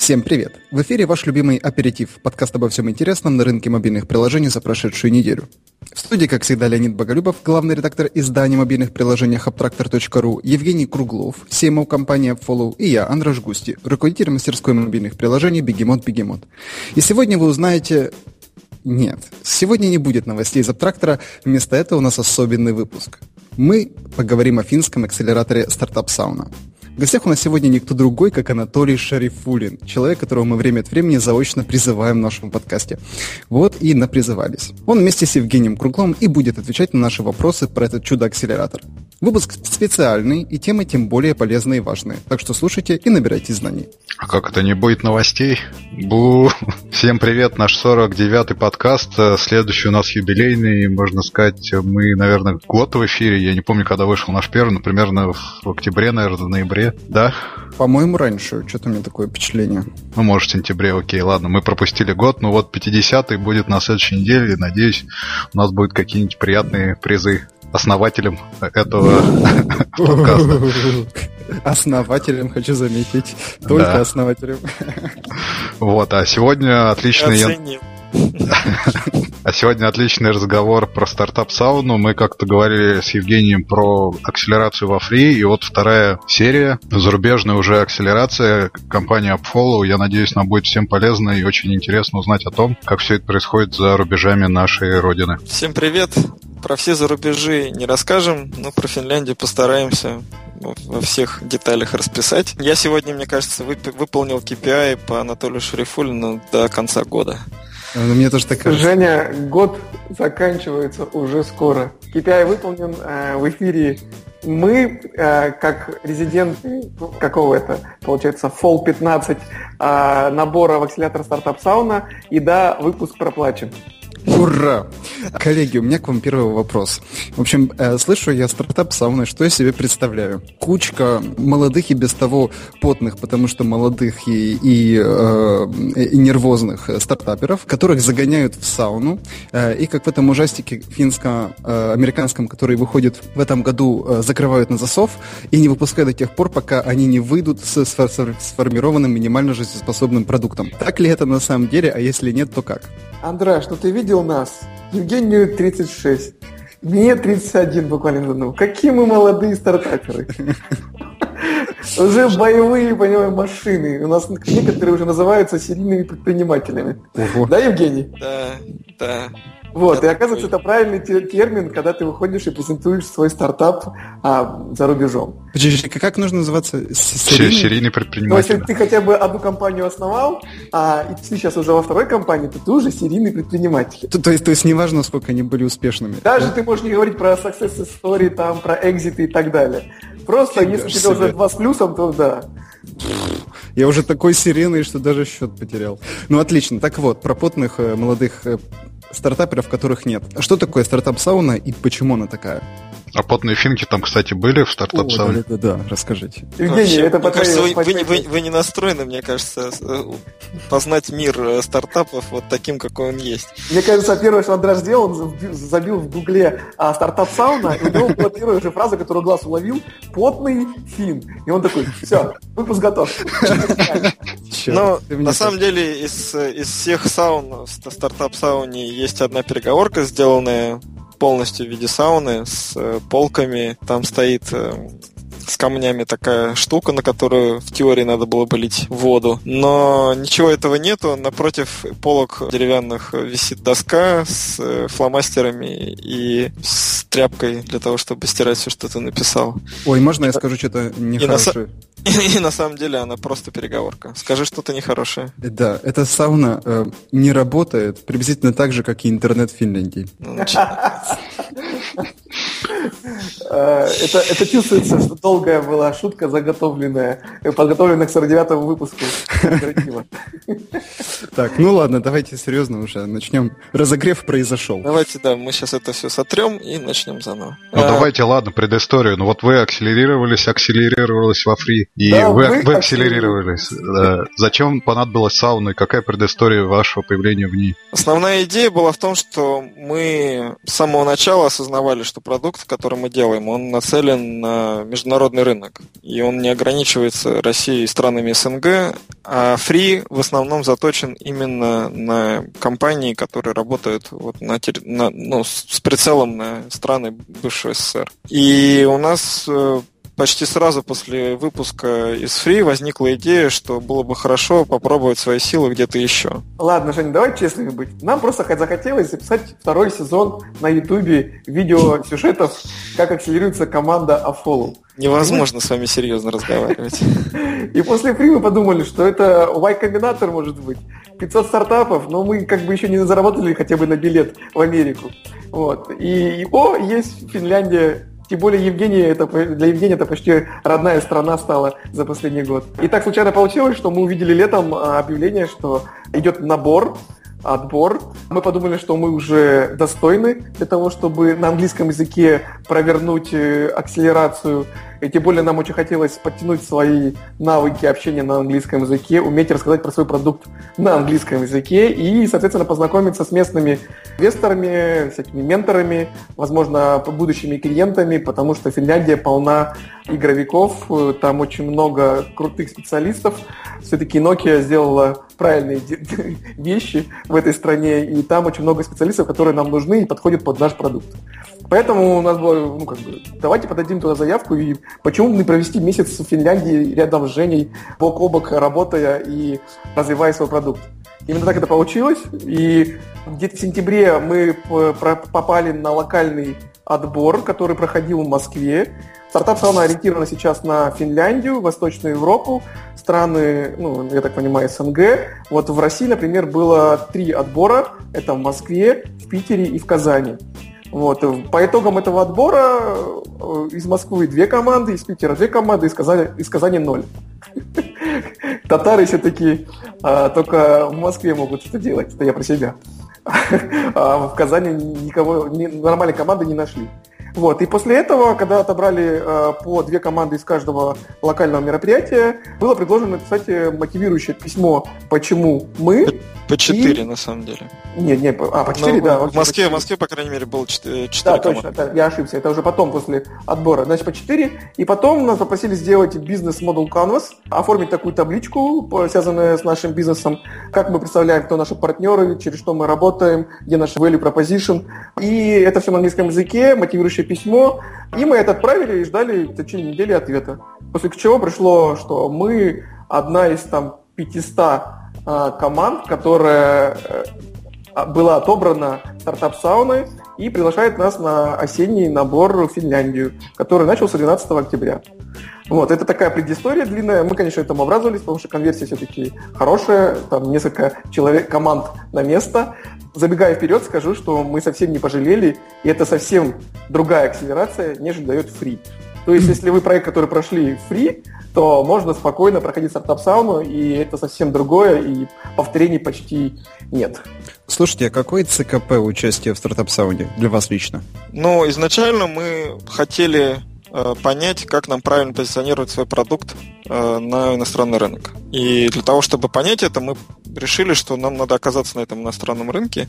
Всем привет! В эфире ваш любимый аперитив, подкаст обо всем интересном на рынке мобильных приложений за прошедшую неделю. В студии, как всегда, Леонид Боголюбов, главный редактор издания мобильных приложений Hubtractor.ru, Евгений Круглов, CMO компании Follow и я, Андраш Густи, руководитель мастерской мобильных приложений Бегемот Бегемот. И сегодня вы узнаете нет, сегодня не будет новостей из Абтрактора, вместо этого у нас особенный выпуск. Мы поговорим о финском акселераторе стартап Сауна. В гостях у нас сегодня никто другой, как Анатолий Шарифулин, человек, которого мы время от времени заочно призываем в нашем подкасте. Вот и напризывались. Он вместе с Евгением Круглом и будет отвечать на наши вопросы про этот чудо-акселератор. Выпуск специальный, и темы тем более полезные и важные. Так что слушайте и набирайте знаний. А как это не будет новостей? Бу! Всем привет, наш 49-й подкаст. Следующий у нас юбилейный, можно сказать, мы, наверное, год в эфире. Я не помню, когда вышел наш первый, но примерно в октябре, наверное, в ноябре да? По-моему, раньше. Что-то у меня такое впечатление. Ну, может, в сентябре, окей, ладно. Мы пропустили год, но вот 50-й будет на следующей неделе. Надеюсь, у нас будут какие-нибудь приятные призы основателем этого подкаста. Основателем, хочу заметить. Только да. основателем. Вот, а сегодня отличный... Оценим. А сегодня отличный разговор про стартап-сауну. Мы как-то говорили с Евгением про акселерацию во фри, и вот вторая серия, зарубежная уже акселерация компании Upfollow. Я надеюсь, нам будет всем полезно и очень интересно узнать о том, как все это происходит за рубежами нашей родины. Всем привет! Про все зарубежи не расскажем, но про Финляндию постараемся во всех деталях расписать. Я сегодня, мне кажется, выполнил KPI по Анатолию Шарифулину до конца года. Ну, мне тоже так кажется. Женя, год заканчивается уже скоро. KPI выполнен э, в эфире. Мы, э, как резиденты какого это, получается, Fall 15 э, набора в акселятор стартап сауна, и да, выпуск проплачен. Ура! Коллеги, у меня к вам первый вопрос. В общем, э, слышу я стартап сауны, что я себе представляю? Кучка молодых и без того потных, потому что молодых и, и, э, и нервозных стартаперов, которых загоняют в сауну. Э, и как в этом ужастике финско-американском, который выходит в этом году, э, закрывают на засов и не выпускают до тех пор, пока они не выйдут с сформированным минимально жизнеспособным продуктом. Так ли это на самом деле, а если нет, то как? Андра, что ты видел нас? Евгению 36. Мне 31 буквально ну. Какие мы молодые стартаперы. Уже боевые, понимаю, машины. У нас некоторые уже называются серийными предпринимателями. Да, Евгений? Да, да. Вот, и оказывается, это правильный термин, когда ты выходишь и презентуешь свой стартап а, за рубежом. Подожди, как нужно называться? Серийный, серийный предприниматель. Ну, если ты хотя бы одну компанию основал, а и ты сейчас уже во второй компании, то ты уже серийный предприниматель. То, то, есть, то есть неважно, сколько они были успешными. Даже да? ты можешь не говорить про success story, там, про exit ы и так далее. Просто, Фига если у тебя уже два с плюсом, то да. Я уже такой серийный, что даже счет потерял. Ну, отлично. Так вот, про потных э, молодых э, стартаперов, которых нет. Что такое Startup Sauna и почему она такая? А потные финки там, кстати, были в Startup Sauna? Да, да, да, расскажите. Евгений, это мне кажется, вы, вы, вы, вы не настроены, мне кажется, э, познать мир э, стартапов вот таким, какой он есть. Мне кажется, первое, что Андрей сделал, он забил в гугле а, Startup Sauna, и у него была первая же фраза, которую глаз уловил, потный финн. И он такой, все, выпуск готов. Ну, на самом деле, из, из всех саун, в стартап-сауне есть одна переговорка, сделанная полностью в виде сауны с э, полками. Там стоит э, с камнями такая штука, на которую в теории надо было бы лить воду. Но ничего этого нету. Напротив полок деревянных висит доска с э, фломастерами и с тряпкой для того, чтобы стирать все, что ты написал. Ой, можно я скажу что-то нехорошее? И на самом деле она просто переговорка. Скажи что-то нехорошее. Да, эта сауна э, не работает приблизительно так же, как и интернет в Финляндии. Ну, э, это, это чувствуется, что долгая была шутка заготовленная, подготовленная к 49-му выпуску. Так, ну ладно, давайте серьезно уже начнем. Разогрев произошел. Давайте, да, мы сейчас это все сотрем и начнем заново. Ну а... давайте, ладно, предысторию. Ну вот вы акселерировались, акселерировались во фри, и вы, акселерировались. Да. Зачем понадобилась сауна и какая предыстория вашего появления в ней? Основная идея была в том, что мы с самого начала осознавали, что продукт, который мы делаем, он нацелен на международный рынок. И он не ограничивается Россией и странами СНГ, а Free в основном заточен именно на компании, которые работают вот на, на, ну, с прицелом на страны бывшего СССР. И у нас э, почти сразу после выпуска из Free возникла идея, что было бы хорошо попробовать свои силы где-то еще. Ладно, Женя, давай честными быть. Нам просто захотелось записать второй сезон на Ютубе видео сюжетов, как акселерируется команда Афолу. Невозможно с вами серьезно разговаривать. И после Free мы подумали, что это Y-комбинатор может быть. 500 стартапов, но мы как бы еще не заработали хотя бы на билет в Америку. Вот. И, и о, есть Финляндия, тем более Евгения это, для Евгения это почти родная страна стала за последний год. И так случайно получилось, что мы увидели летом а, объявление, что идет набор отбор. Мы подумали, что мы уже достойны для того, чтобы на английском языке провернуть э, акселерацию и тем более нам очень хотелось подтянуть свои навыки общения на английском языке, уметь рассказать про свой продукт на английском языке и, соответственно, познакомиться с местными инвесторами, всякими менторами, возможно, будущими клиентами, потому что Финляндия полна игровиков, там очень много крутых специалистов. Все-таки Nokia сделала правильные вещи в этой стране, и там очень много специалистов, которые нам нужны и подходят под наш продукт. Поэтому у нас было, ну, как бы, давайте подадим туда заявку, и почему бы не провести месяц в Финляндии рядом с Женей, бок о бок работая и развивая свой продукт. Именно так это получилось, и где-то в сентябре мы попали на локальный отбор, который проходил в Москве. Стартап сауна ориентирована сейчас на Финляндию, Восточную Европу, страны, ну, я так понимаю, СНГ. Вот в России, например, было три отбора. Это в Москве, в Питере и в Казани. Вот. По итогам этого отбора э, из Москвы две команды, из Питера две команды, из Казани, из Казани ноль. Татары все-таки а, только в Москве могут что-то делать, это я про себя. А в Казани никого, ни, нормальной команды не нашли. Вот. И после этого, когда отобрали э, по две команды из каждого локального мероприятия, было предложено написать мотивирующее письмо, почему мы по 4, и... на самом деле. Нет, нет, а, по 4, ну, да. В Москве, в Москве, по крайней мере, было 4, 4 Да, команды. точно, да, я ошибся. Это уже потом, после отбора. Значит, по 4. И потом нас попросили сделать бизнес-модул Canvas, оформить такую табличку, связанную с нашим бизнесом, как мы представляем, кто наши партнеры, через что мы работаем, где наш value proposition. И это все на английском языке, мотивирующее письмо. И мы это отправили и ждали в течение недели ответа. После чего пришло, что мы одна из там 500 а, команд, которая э, была отобрана стартап сауны и приглашает нас на осенний набор в Финляндию, который начался 12 октября. Вот, это такая предыстория длинная. Мы, конечно, этому обрадовались, потому что конверсия все-таки хорошая, там несколько человек, команд на место. Забегая вперед, скажу, что мы совсем не пожалели, и это совсем другая акселерация, нежели дает free. То есть, если вы проект, который прошли free, то можно спокойно проходить стартап-сауну, и это совсем другое, и повторений почти нет. Слушайте, а какой ЦКП участия в стартап-сауне для вас лично? Ну, изначально мы хотели понять, как нам правильно позиционировать свой продукт э, на иностранный рынок. И для того, чтобы понять это, мы решили, что нам надо оказаться на этом иностранном рынке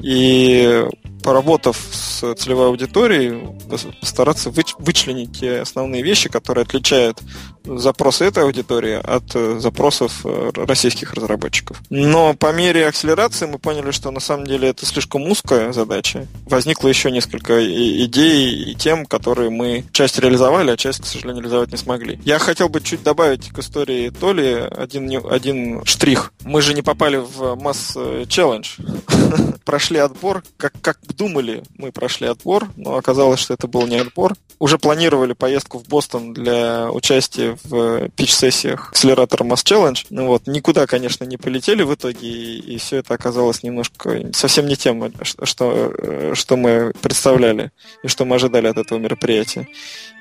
и поработав с целевой аудиторией, постараться вычленить те основные вещи, которые отличают запросы этой аудитории от э, запросов э, российских разработчиков. Но по мере акселерации мы поняли, что на самом деле это слишком узкая задача. Возникло еще несколько идей и тем, которые мы часть реализовали, а часть, к сожалению, реализовать не смогли. Я хотел бы чуть добавить к истории Толи один, один штрих. Мы же не попали в масс челлендж. Прошли отбор, как, как думали, мы прошли отбор, но оказалось, что это был не отбор. Уже планировали поездку в Бостон для участия в пич-сессиях акселератора Mass Challenge. Ну вот, никуда, конечно, не полетели в итоге, и, и все это оказалось немножко совсем не тем, что, что мы представляли и что мы ожидали от этого мероприятия.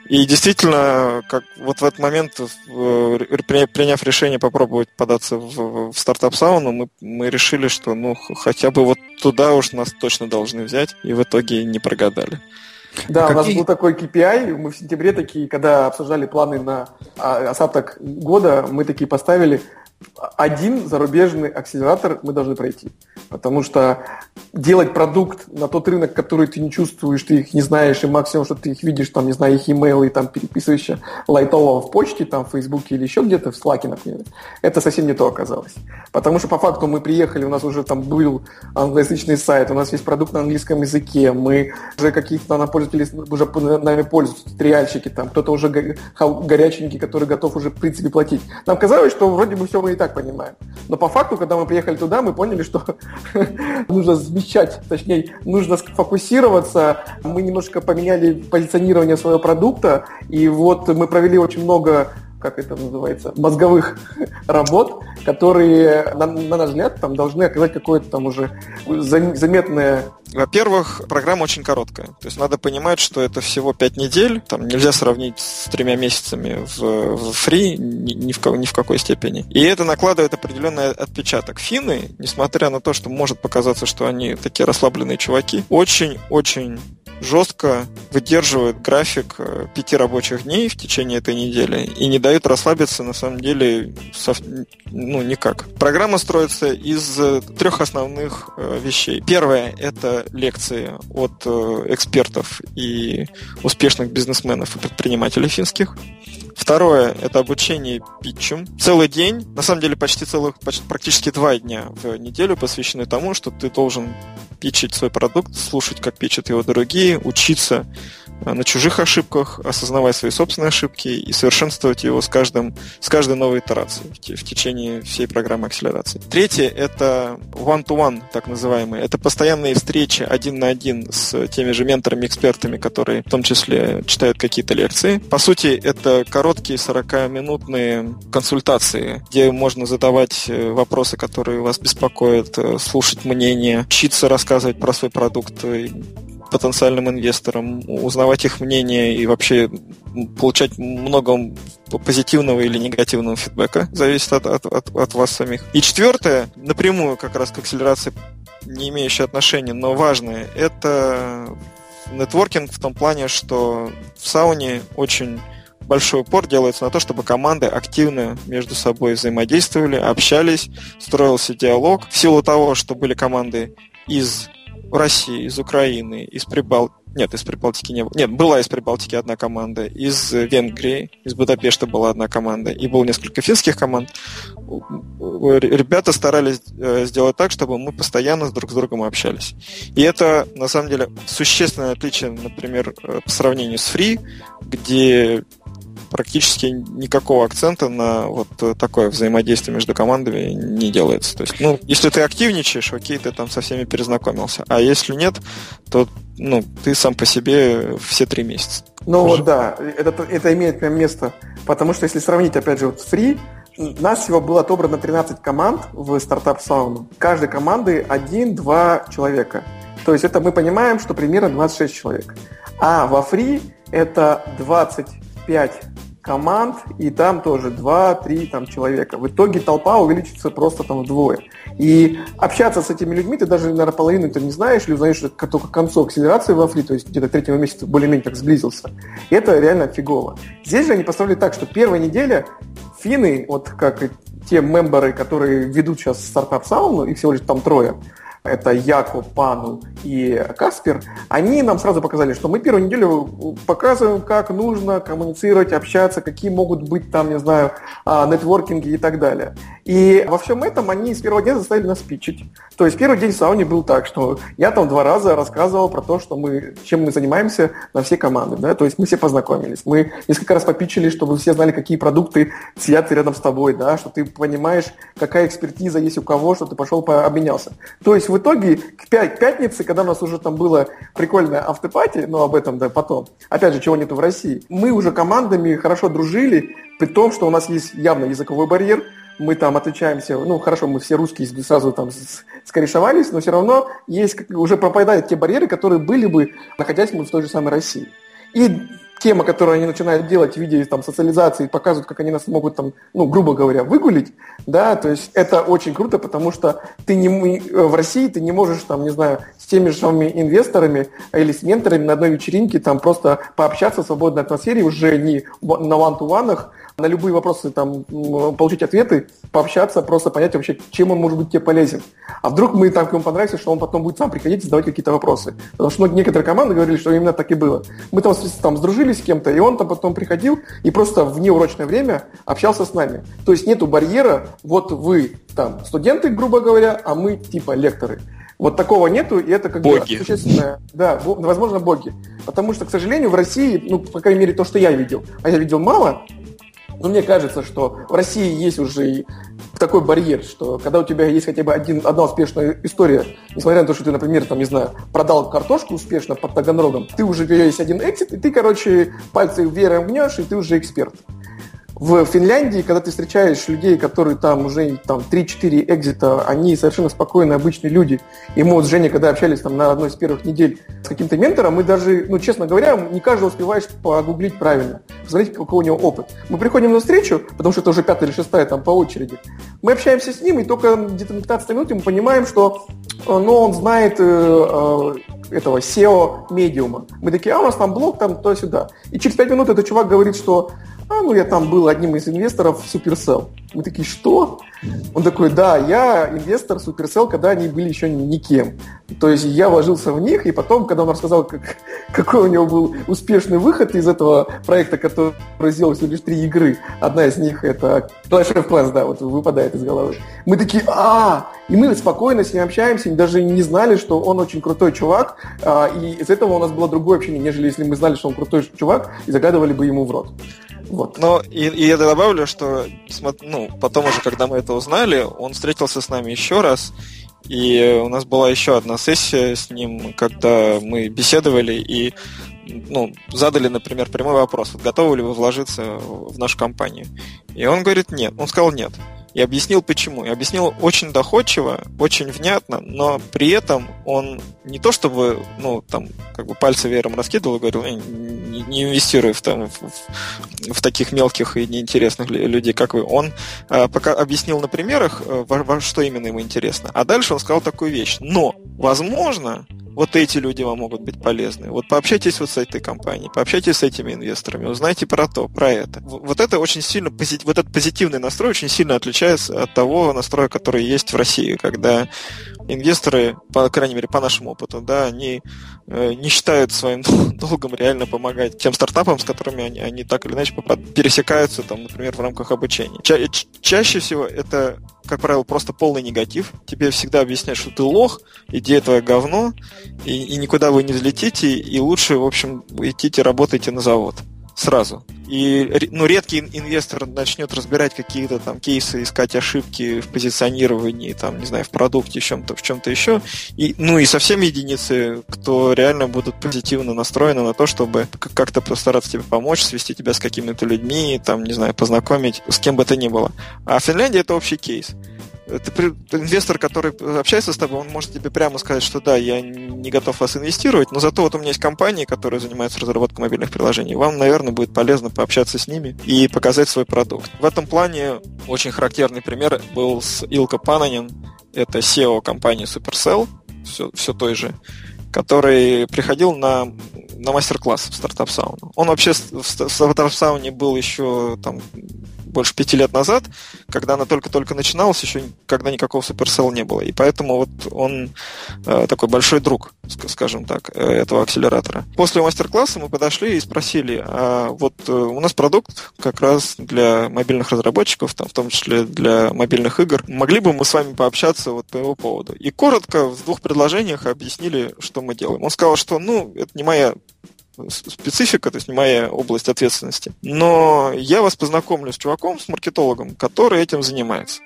И действительно, как вот в этот момент, приняв решение попробовать податься в, в стартап-сауну, мы, мы решили, что ну хотя бы вот туда уж нас точно должны взять, и в итоге не прогадали. Да, Какие... у нас был такой KPI, мы в сентябре такие, когда обсуждали планы на а, остаток года, мы такие поставили один зарубежный акселератор мы должны пройти. Потому что делать продукт на тот рынок, который ты не чувствуешь, ты их не знаешь, и максимум, что ты их видишь, там, не знаю, их имейлы, и там переписываешься лайтово в почте, там, в Фейсбуке или еще где-то, в Slack, например, это совсем не то оказалось. Потому что по факту мы приехали, у нас уже там был англоязычный сайт, у нас есть продукт на английском языке, мы уже какие-то на пользователи уже нами пользуются, триальщики, там, кто-то уже горяченький, который готов уже, в принципе, платить. Нам казалось, что вроде бы все и так понимаем. Но по факту, когда мы приехали туда, мы поняли, что нужно замечать, точнее, нужно сфокусироваться. Мы немножко поменяли позиционирование своего продукта, и вот мы провели очень много как это называется, мозговых работ, которые, на, на наш взгляд, там должны оказать какое-то там уже заметное во-первых, программа очень короткая. То есть надо понимать, что это всего 5 недель. Там нельзя сравнить с тремя месяцами в, в фри ни, ни, в, ни в какой степени. И это накладывает определенный отпечаток. Финны, несмотря на то, что может показаться, что они такие расслабленные чуваки, очень-очень жестко выдерживают график э, пяти рабочих дней в течение этой недели и не дают расслабиться на самом деле ну, никак. Программа строится из э, трех основных э, вещей. Первое — это лекции от экспертов и успешных бизнесменов и предпринимателей финских. Второе – это обучение питчем. Целый день, на самом деле почти целых, почти, практически два дня в неделю посвящены тому, что ты должен питчить свой продукт, слушать, как питчат его другие, учиться Э, на чужих ошибках, осознавать свои собственные ошибки и совершенствовать его с, каждым, с каждой новой итерацией в, в течение всей программы акселерации. Третье — это one-to-one, так называемые. Это постоянные встречи один на один с теми же менторами, экспертами, которые в том числе читают какие-то лекции. По сути, это короткие 40-минутные консультации, где можно задавать э, вопросы, которые вас беспокоят, э, слушать мнение, учиться рассказывать про свой продукт, потенциальным инвесторам, узнавать их мнение и вообще получать много позитивного или негативного фидбэка, зависит от, от, от, от вас самих. И четвертое, напрямую как раз к акселерации не имеющее отношения, но важное, это нетворкинг в том плане, что в сауне очень большой упор делается на то, чтобы команды активно между собой взаимодействовали, общались, строился диалог. В силу того, что были команды из России, из Украины, из Прибал... Нет, из Прибалтики не было. Нет, была из Прибалтики одна команда, из Венгрии, из Будапешта была одна команда, и было несколько финских команд. Ребята старались э, сделать так, чтобы мы постоянно друг с другом общались. И это, на самом деле, существенное отличие, например, э, по сравнению с Free, где практически никакого акцента на вот такое взаимодействие между командами не делается. То есть, ну, если ты активничаешь, окей, ты там со всеми перезнакомился. А если нет, то ну, ты сам по себе все три месяца. Ну вот да, это, это имеет прям место. Потому что если сравнить, опять же, вот с Free, нас всего было отобрано 13 команд в стартап сауну. Каждой команды 1-2 человека. То есть это мы понимаем, что примерно 26 человек. А во фри это 25 команд, и там тоже 2-3 там, человека. В итоге толпа увеличится просто там вдвое. И общаться с этими людьми ты даже, наверное, половину ты не знаешь, или узнаешь только к концу акселерации во фри, то есть где-то третьего месяца более-менее так сблизился. И это реально фигово. Здесь же они поставили так, что первая неделя финны, вот как те мемберы, которые ведут сейчас стартап сауну, их всего лишь там трое, это Яко, Пану и Каспер, они нам сразу показали, что мы первую неделю показываем, как нужно коммуницировать, общаться, какие могут быть там, не знаю, а, нетворкинги и так далее. И во всем этом они с первого дня заставили нас питчить. То есть первый день в сауне был так, что я там два раза рассказывал про то, что мы, чем мы занимаемся на все команды. Да? То есть мы все познакомились. Мы несколько раз попичили, чтобы все знали, какие продукты сидят рядом с тобой, да? что ты понимаешь, какая экспертиза есть у кого, что ты пошел пообменялся. То есть в итоге к пятнице, когда у нас уже там было прикольное автопати, но об этом да потом, опять же, чего нету в России, мы уже командами хорошо дружили, при том, что у нас есть явно языковой барьер, мы там отличаемся, ну хорошо, мы все русские сразу там скорешовались, но все равно есть, уже пропадают те барьеры, которые были бы, находясь мы в той же самой России. И схема, которую они начинают делать в виде там, социализации, показывают, как они нас могут, там, ну, грубо говоря, выгулить, да, то есть это очень круто, потому что ты не, в России ты не можешь, там, не знаю, с теми же самыми инвесторами или с менторами на одной вечеринке там просто пообщаться в свободной атмосфере, уже не на ван-ту-ванах, на любые вопросы там получить ответы, пообщаться, просто понять вообще, чем он может быть тебе полезен. А вдруг мы там к нему понравимся, что он потом будет сам приходить и задавать какие-то вопросы. Потому что некоторые команды говорили, что именно так и было. Мы там, там сдружились с кем-то, и он там потом приходил и просто в неурочное время общался с нами. То есть нету барьера, вот вы там студенты, грубо говоря, а мы типа лекторы. Вот такого нету, и это как боги. бы существенное. Да, возможно, боги. Потому что, к сожалению, в России, ну, по крайней мере, то, что я видел, а я видел мало, но мне кажется, что в России есть уже такой барьер, что когда у тебя есть хотя бы один, одна успешная история, несмотря на то, что ты, например, там, не знаю, продал картошку успешно под Таганрогом, ты уже, у тебя есть один экзит, и ты, короче, пальцы веером гнешь, и ты уже эксперт. В Финляндии, когда ты встречаешь людей, которые там уже там, 3-4 экзита, они совершенно спокойные, обычные люди. И мы вот с Женей, когда общались там на одной из первых недель с каким-то ментором, мы даже, ну, честно говоря, не каждого успеваешь погуглить правильно, посмотреть, какой у него опыт. Мы приходим на встречу, потому что это уже пятая или шестая там по очереди. Мы общаемся с ним, и только где-то на 15 минут мы понимаем, что э, ну, он знает э, э, этого SEO-медиума. Мы такие, а у нас там блог, там то-сюда. И через 5 минут этот чувак говорит, что а, ну я там был одним из инвесторов в Supercell. Мы такие, что? Он такой, да, я инвестор Supercell, когда они были еще никем. То есть я вложился в них, и потом, когда он рассказал, как, какой у него был успешный выход из этого проекта, который сделал всего лишь три игры, одна из них это Clash of Clans, да, вот выпадает из головы. Мы такие, а, и мы спокойно с ним общаемся, даже не знали, что он очень крутой чувак, а, и из этого у нас было другое общение, нежели если мы знали, что он крутой чувак, и загадывали бы ему в рот. Вот. Но и, и я добавлю, что ну, потом уже, когда мы это узнали, он встретился с нами еще раз, и у нас была еще одна сессия с ним, когда мы беседовали и ну, задали, например, прямой вопрос, готовы ли вы вложиться в нашу компанию? И он говорит нет. Он сказал нет и объяснил почему. И объяснил очень доходчиво, очень внятно, но при этом он не то чтобы, ну, там, как бы пальцы веером раскидывал и говорил, не, не инвестируй в, там, в, в, в таких мелких и неинтересных людей, как вы. Он а, пока объяснил на примерах, э, во, во что именно ему интересно. А дальше он сказал такую вещь. Но, возможно, вот эти люди вам могут быть полезны. Вот пообщайтесь вот с этой компанией, пообщайтесь с этими инвесторами, узнайте про то, про это. Вот это очень сильно, вот этот позитивный настрой очень сильно отличается от того настроя, который есть в России, когда инвесторы, по крайней мере, по нашему опыту, да, они э, не считают своим долгом реально помогать тем стартапам, с которыми они, они так или иначе пересекаются, там, например, в рамках обучения. Ча- чаще всего это как правило, просто полный негатив. Тебе всегда объясняют, что ты лох, идея твоя говно, и, и никуда вы не взлетите, и лучше, в общем, идите работайте на завод сразу. И ну, редкий инвестор начнет разбирать какие-то там кейсы, искать ошибки в позиционировании, там, не знаю, в продукте, в чем-то, в чем-то еще. И, ну и совсем единицы, кто реально будут позитивно настроены на то, чтобы как-то постараться тебе помочь, свести тебя с какими-то людьми, там, не знаю, познакомить с кем бы то ни было. А Финляндия это общий кейс ты, инвестор, который общается с тобой, он может тебе прямо сказать, что да, я не готов вас инвестировать, но зато вот у меня есть компании, которые занимаются разработкой мобильных приложений. Вам, наверное, будет полезно пообщаться с ними и показать свой продукт. В этом плане очень характерный пример был с Илко Пананин. Это SEO компании Supercell, все, все той же, который приходил на, на мастер-класс в стартап сауну. Он вообще в стартап сауне был еще там больше пяти лет назад, когда она только-только начиналась, еще когда никакого Supercell не было. И поэтому вот он э, такой большой друг, скажем так, э, этого акселератора. После мастер-класса мы подошли и спросили, а вот э, у нас продукт как раз для мобильных разработчиков, там, в том числе для мобильных игр. Могли бы мы с вами пообщаться вот по его поводу? И коротко в двух предложениях объяснили, что мы делаем. Он сказал, что ну, это не моя специфика, то есть не моя область ответственности. Но я вас познакомлю с чуваком, с маркетологом, который этим занимается.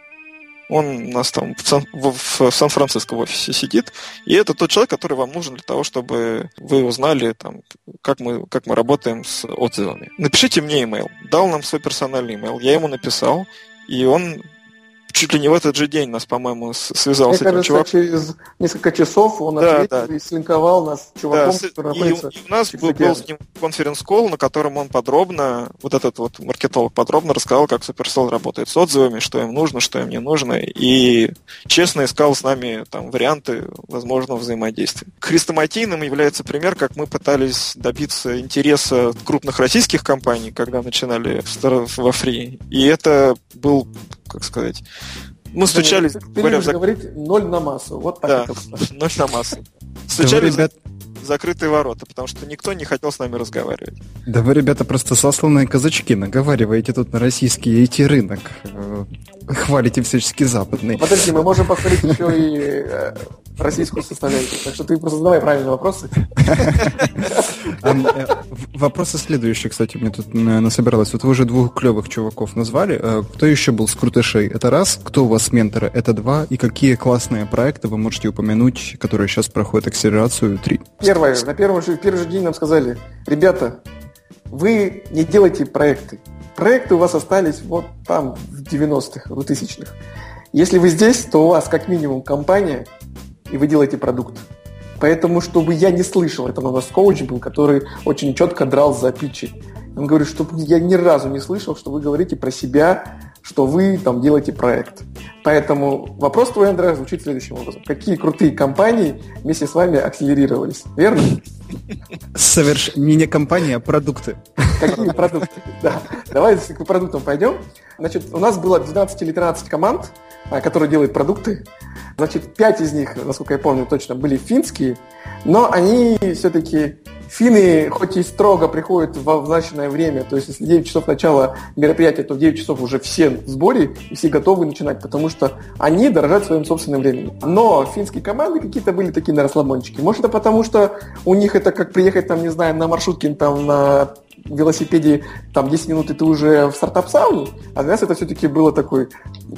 Он у нас там в, Сан- в, в Сан-Франциско в офисе сидит, и это тот человек, который вам нужен для того, чтобы вы узнали, там, как, мы, как мы работаем с отзывами. Напишите мне email. Дал нам свой персональный email, я ему написал, и он чуть ли не в этот же день нас, по-моему, связал Мне с этим кажется, чуваком. через несколько часов он да, ответил да. и слинковал нас с чуваком, да, который и. И у нас был, был с ним конференц-колл, на котором он подробно, вот этот вот маркетолог подробно рассказал, как Supercell работает с отзывами, что им нужно, что им не нужно, и честно искал с нами там варианты возможного взаимодействия. Хрестоматийным является пример, как мы пытались добиться интереса крупных российских компаний, когда начинали во фри. И это был, как сказать, мы стучались... Ты говоря, за... говорить ноль на массу. Вот так. Да, ноль на массу. Стучали ребят... закрытые ворота, потому что никто не хотел с нами разговаривать. Да вы, ребята, просто сосланные казачки. Наговариваете тут на российский IT-рынок. Хвалите всячески западный. Подожди, мы можем похвалить еще и э, российскую составляющую. Так что ты просто задавай правильные вопросы. Э, вопросы следующие, кстати, мне тут насобиралось. Вот вы уже двух клевых чуваков назвали. Э, кто еще был с крутышей? Это раз. Кто у вас менторы? Это два. И какие классные проекты вы можете упомянуть, которые сейчас проходят акселерацию? Три. Первое. На первом же, первый же день нам сказали, ребята, вы не делайте проекты. Проекты у вас остались вот там в 90-х, в 2000-х. Если вы здесь, то у вас как минимум компания, и вы делаете продукт. Поэтому, чтобы я не слышал, это у нас коуч был, который очень четко драл за питчи. Он говорит, что я ни разу не слышал, что вы говорите про себя, что вы там делаете проект. Поэтому вопрос твой, Андрей, звучит следующим образом. Какие крутые компании вместе с вами акселерировались? Верно? Соверш... Не не компания, а продукты. Какие продукты? Да. Давай к продуктам пойдем. Значит, у нас было 12 или 13 команд, а, которые делают продукты. Значит, 5 из них, насколько я помню точно, были финские, но они все-таки Финны хоть и строго приходят в назначенное время, то есть если 9 часов начала мероприятия, то в 9 часов уже все в сборе и все готовы начинать, потому что они дорожат своим собственным временем. Но финские команды какие-то были такие на расслабончики. Может, это потому, что у них это как приехать, там, не знаю, на маршрутке там, на велосипеде там 10 минут и ты уже в стартап-сауне, а для нас это все-таки было такой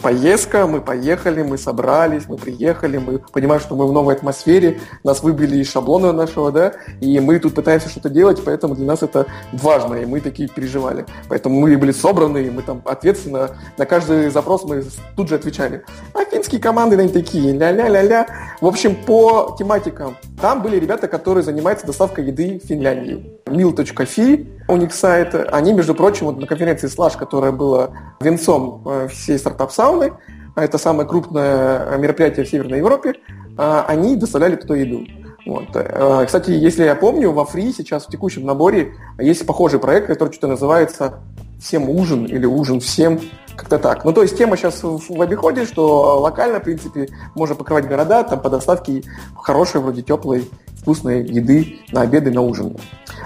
поездка, мы поехали, мы собрались, мы приехали, мы понимаем, что мы в новой атмосфере, нас выбили из шаблона нашего, да, и мы тут пытаемся что-то делать, поэтому для нас это важно, и мы такие переживали. Поэтому мы были собраны, и мы там ответственно на каждый запрос мы тут же отвечали. А финские команды, они такие, ля-ля-ля-ля. В общем, по тематикам. Там были ребята, которые занимаются доставкой еды в Финляндии. mil.fi, у них сайт. Они, между прочим, вот на конференции Slash, которая была венцом э, всей стартап-сауны, а это самое крупное мероприятие в Северной Европе, э, они доставляли туда еду. Вот. Э, кстати, если я помню, во Фри сейчас в текущем наборе есть похожий проект, который что-то называется «Всем ужин» или «Ужин всем», как-то так. Ну, то есть тема сейчас в обиходе, что локально, в принципе, можно покрывать города там по доставке хорошей, вроде теплой, вкусной еды на обеды, на ужин.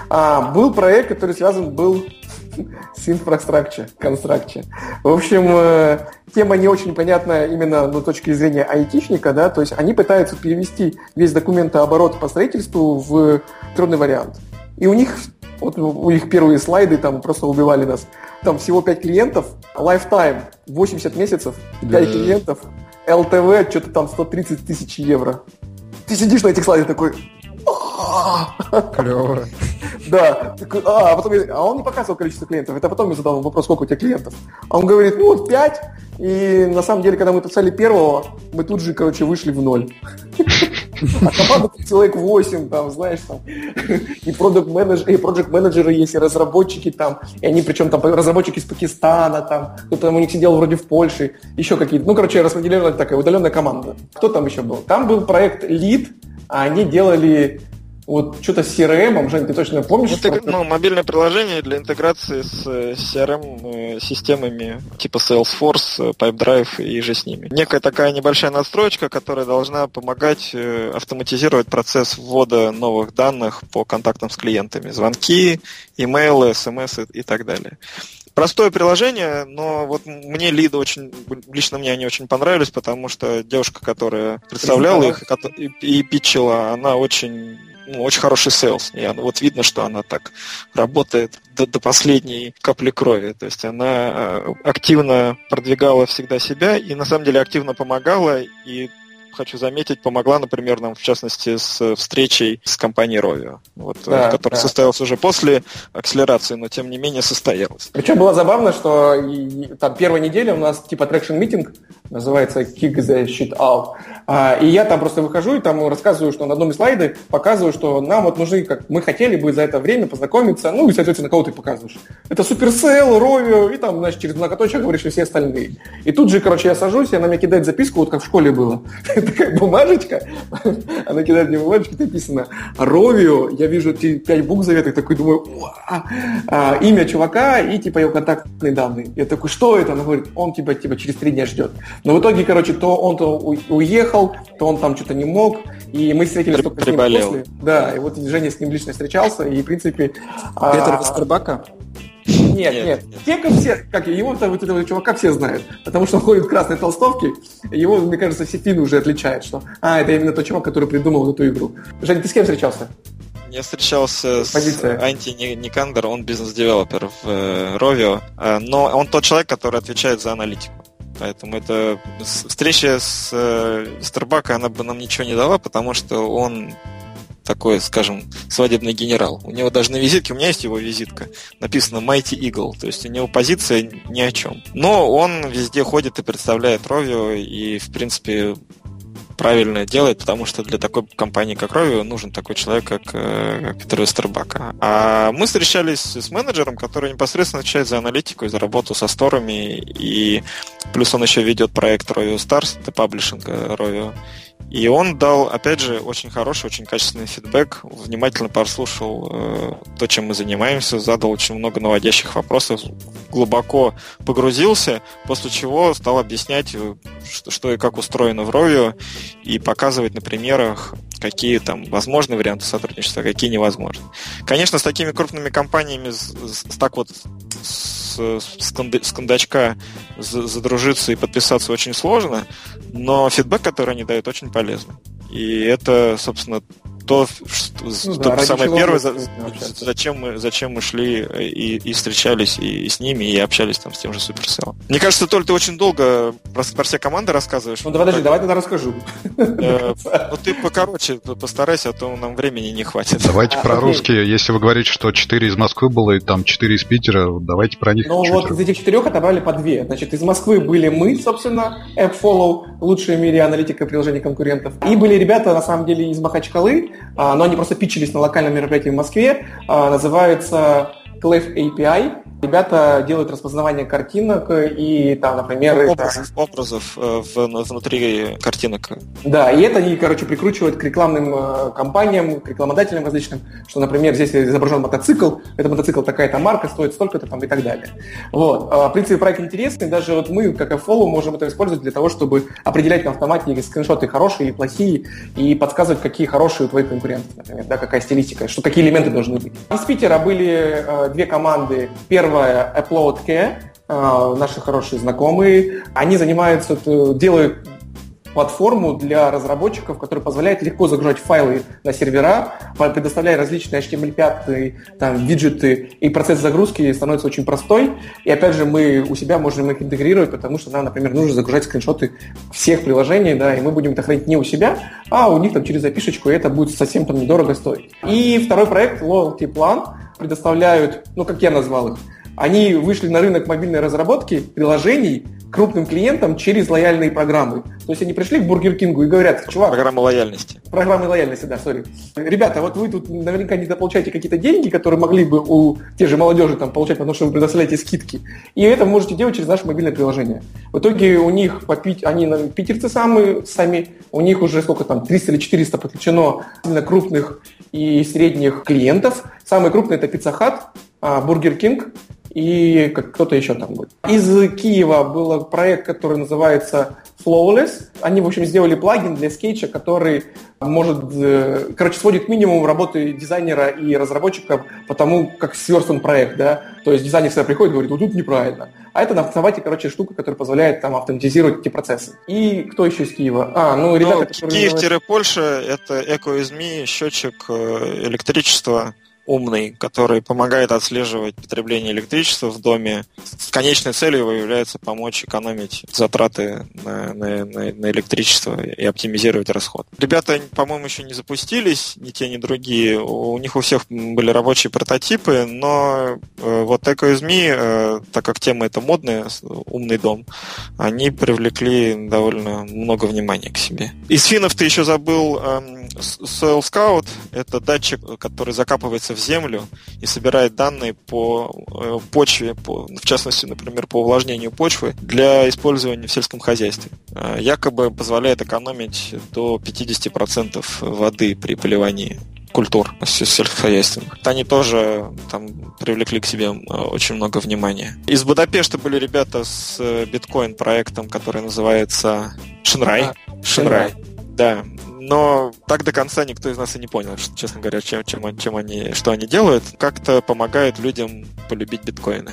А, был проект, который связан был с infrastructure, construction. В общем, э, тема не очень понятная именно ну, с точки зрения айтишника, да, то есть они пытаются перевести весь документооборот по строительству в трудный вариант. И у них, вот у них первые слайды там просто убивали нас. Там всего 5 клиентов, lifetime 80 месяцев, 5 да. клиентов, LTV что-то там 130 тысяч евро. Ты сидишь на этих слайдах такой, Клево. Да. А, а, потом, а он не показывал количество клиентов. Это потом я задал вопрос, сколько у тебя клиентов. А он говорит, ну вот 5. И на самом деле, когда мы писали первого, мы тут же, короче, вышли в ноль. А команда человек 8, там, знаешь, там, и продукт менеджеры, и проект менеджеры есть, и разработчики там, и они причем там разработчики из Пакистана, там, кто-то там у них сидел вроде в Польше, еще какие-то. Ну, короче, распределенная такая удаленная команда. Кто там еще был? Там был проект Lead, а они делали вот что-то с CRM, Жень, ты точно помнишь? Интег... Ну, мобильное приложение для интеграции с э, CRM-системами э, типа Salesforce, э, PipeDrive и же с ними. Некая такая небольшая надстроечка, которая должна помогать автоматизировать процесс ввода новых данных по контактам с клиентами. Звонки, имейлы, смс и так далее простое приложение, но вот мне лиды очень, лично мне они очень понравились, потому что девушка, которая представляла их и, и питчила, она очень ну, очень хороший sales. И она, вот видно, что она так работает до, до последней капли крови. То есть она э, активно продвигала всегда себя и на самом деле активно помогала. И хочу заметить, помогла, например, нам в частности с встречей с компанией Rovio, вот, да, которая да. состоялась уже после акселерации, но тем не менее состоялась. Причем было забавно, что и, там первая неделя у нас типа traction meeting называется Kick the Shit Out. А, и я там просто выхожу и там рассказываю, что на одном из слайдов показываю, что нам вот нужны, как мы хотели бы за это время познакомиться, ну и, соответственно, кого ты показываешь. Это Supercell, Rovio, и там, значит, через многоточие говоришь, и все остальные. И тут же, короче, я сажусь, и она мне кидает записку, вот как в школе было. Такая бумажечка, она кидает мне бумажечку, написано Rovio, я вижу эти пять букв заветных, такой думаю, а, имя чувака и типа его контактные данные. Я такой, что это? Она говорит, он тебя типа через три дня ждет. Но в итоге, короче, то он то уехал, то он там что-то не мог, и мы встретились только с ним после. Да, и вот Женя с ним лично встречался, и, в принципе... Петр а... Вастербака? Нет, нет, нет. Те, как все, как его вот этого чувака все знают, потому что он ходит в красной толстовке, его, мне кажется, все финны уже отличают, что, а, это именно тот чувак, который придумал эту игру. Женя, ты с кем встречался? Я встречался Позиция. с Анти Никандер, он бизнес-девелопер в э, Rovio, э, но он тот человек, который отвечает за аналитику. Поэтому эта встреча с э, Старбака, она бы нам ничего не дала, потому что он такой, скажем, свадебный генерал. У него даже на визитке, у меня есть его визитка, написано Mighty Eagle, то есть у него позиция ни о чем. Но он везде ходит и представляет Rovio, и, в принципе, правильно делает, потому что для такой компании, как Rovio, нужен такой человек, как, э, Петр Вестербака. А мы встречались с менеджером, который непосредственно отвечает за аналитику и за работу со сторами, и плюс он еще ведет проект Rovio Stars, это паблишинг Rovio. И он дал, опять же, очень хороший, очень качественный фидбэк, внимательно прослушал э, то, чем мы занимаемся, задал очень много наводящих вопросов, глубоко погрузился, после чего стал объяснять, э, что, что и как устроено в Rovio, и показывать на примерах, какие там возможны варианты сотрудничества, какие невозможны. Конечно, с такими крупными компаниями, с, с, так вот с, с, конда, с кондачка задружиться и подписаться очень сложно, но фидбэк, который они дают, очень полезный. И это, собственно, то, что, ну, да, самое первое, за, зачем, мы, зачем мы шли и, и встречались и, и с ними, и общались там с тем же Supercell. Мне кажется, Толь, ты очень долго про, про все команды рассказываешь. Ну, давай, подожди, давай тогда расскажу. Э, ну, ты покороче постарайся, а то нам времени не хватит. Давайте про русские. Если вы говорите, что 4 из Москвы было и там 4 из Питера, давайте про них Ну, вот из этих четырех отобрали по две. Значит, из Москвы были мы, собственно, AppFollow, лучшие в мире аналитика приложений конкурентов. И были ребята, на самом деле, из Махачкалы, а, но они просто питчились на локальном мероприятии в Москве, а, называется Clef API. Ребята делают распознавание картинок и там, например... Образов, это... образов внутри картинок. Да, и это они, короче, прикручивают к рекламным э, кампаниям, к рекламодателям различным, что, например, здесь изображен мотоцикл, это мотоцикл такая-то марка, стоит столько-то там и так далее. Вот. А, в принципе, проект интересный, даже вот мы, как FFollow, можем это использовать для того, чтобы определять на автомате скриншоты хорошие или плохие, и подсказывать, какие хорошие у твоих конкурентов, например, да, какая стилистика, что какие элементы должны быть. Из Питера были э, две команды. Первая Upload Care, э, наши хорошие знакомые. Они занимаются, делают платформу для разработчиков, которая позволяет легко загружать файлы на сервера, предоставляя различные HTML5, там, виджеты, и процесс загрузки становится очень простой. И опять же, мы у себя можем их интегрировать, потому что нам, например, нужно загружать скриншоты всех приложений, да, и мы будем это хранить не у себя, а у них там через запишечку, и это будет совсем там недорого стоить. И второй проект, Loyalty Plan, предоставляют, ну, как я назвал их, они вышли на рынок мобильной разработки приложений крупным клиентам через лояльные программы. То есть они пришли к Бургер Кингу и говорят, чувак... Программа лояльности. Программа лояльности, да, sorry. Ребята, вот вы тут наверняка не дополучаете какие-то деньги, которые могли бы у те же молодежи там получать, потому что вы предоставляете скидки. И это можете делать через наше мобильное приложение. В итоге у них, по пить, они на питерцы самые, сами, у них уже сколько там, 300 или 400 подключено именно крупных и средних клиентов. Самый крупный это Pizza Hut, Burger King, и кто-то еще там будет. Из Киева был проект, который называется Flawless. Они, в общем, сделали плагин для скетча, который может, э, короче, сводит к минимуму работы дизайнера и разработчика по тому, как сверстан проект, да. То есть дизайнер всегда приходит и говорит, вот тут неправильно. А это на автомате, короче, штука, которая позволяет там автоматизировать эти процессы. И кто еще из Киева? А, ну, ребята, ну, Киев-Польша – это эко-изми, счетчик э, электричества, умный, который помогает отслеживать потребление электричества в доме. С конечной целью его является помочь экономить затраты на, на, на, на электричество и оптимизировать расход. Ребята, по-моему, еще не запустились, ни те, ни другие. У них у всех были рабочие прототипы, но э, вот EcoSMI, э, так как тема это модная, умный дом, они привлекли довольно много внимания к себе. Из финнов ты еще забыл э, Soil Scout. Это датчик, который закапывается в землю и собирает данные по э, почве, по, в частности, например, по увлажнению почвы для использования в сельском хозяйстве. Э, якобы позволяет экономить до 50% воды при поливании культур сельскохозяйственных. Они тоже там привлекли к себе э, очень много внимания. Из Будапешта были ребята с э, биткоин-проектом, который называется Шинрай. Шинрай. Да, но так до конца никто из нас и не понял, что, честно говоря, чем, чем, чем они, что они делают. Как-то помогают людям полюбить биткоины,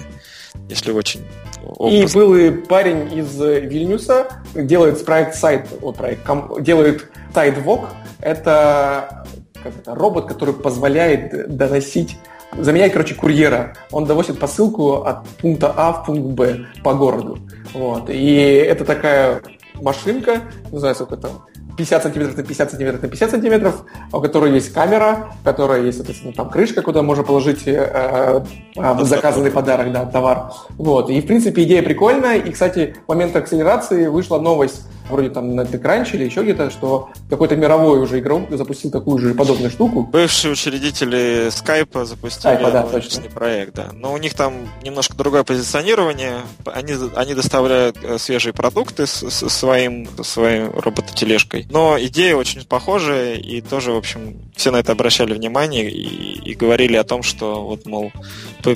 если очень образно. И был и парень из Вильнюса, делает проект сайт, проект, делает Tidewalk. Это как это, робот, который позволяет доносить заменяет, короче, курьера. Он довозит посылку от пункта А в пункт Б по городу. Вот. И это такая машинка, не знаю, сколько там, 50 сантиметров на 50 сантиметров на 50 сантиметров, у которой есть камера, у которой есть, соответственно, там крышка, куда можно положить э, э, заказанный подарок, да, товар. Вот. И, в принципе, идея прикольная. И, кстати, в момент акселерации вышла новость вроде там на TechCrunch или еще где-то, что какой-то мировой уже игрок запустил такую же подобную штуку. Бывшие учредители Skype запустили Skype, да, точно. проект, да. Но у них там немножко другое позиционирование. Они, они доставляют э, свежие продукты с, с своим, своей робототележкой. Но идея очень похожая, и тоже, в общем, все на это обращали внимание и, и говорили о том, что вот, мол,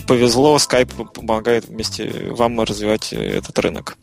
повезло, Skype помогает вместе вам развивать этот рынок.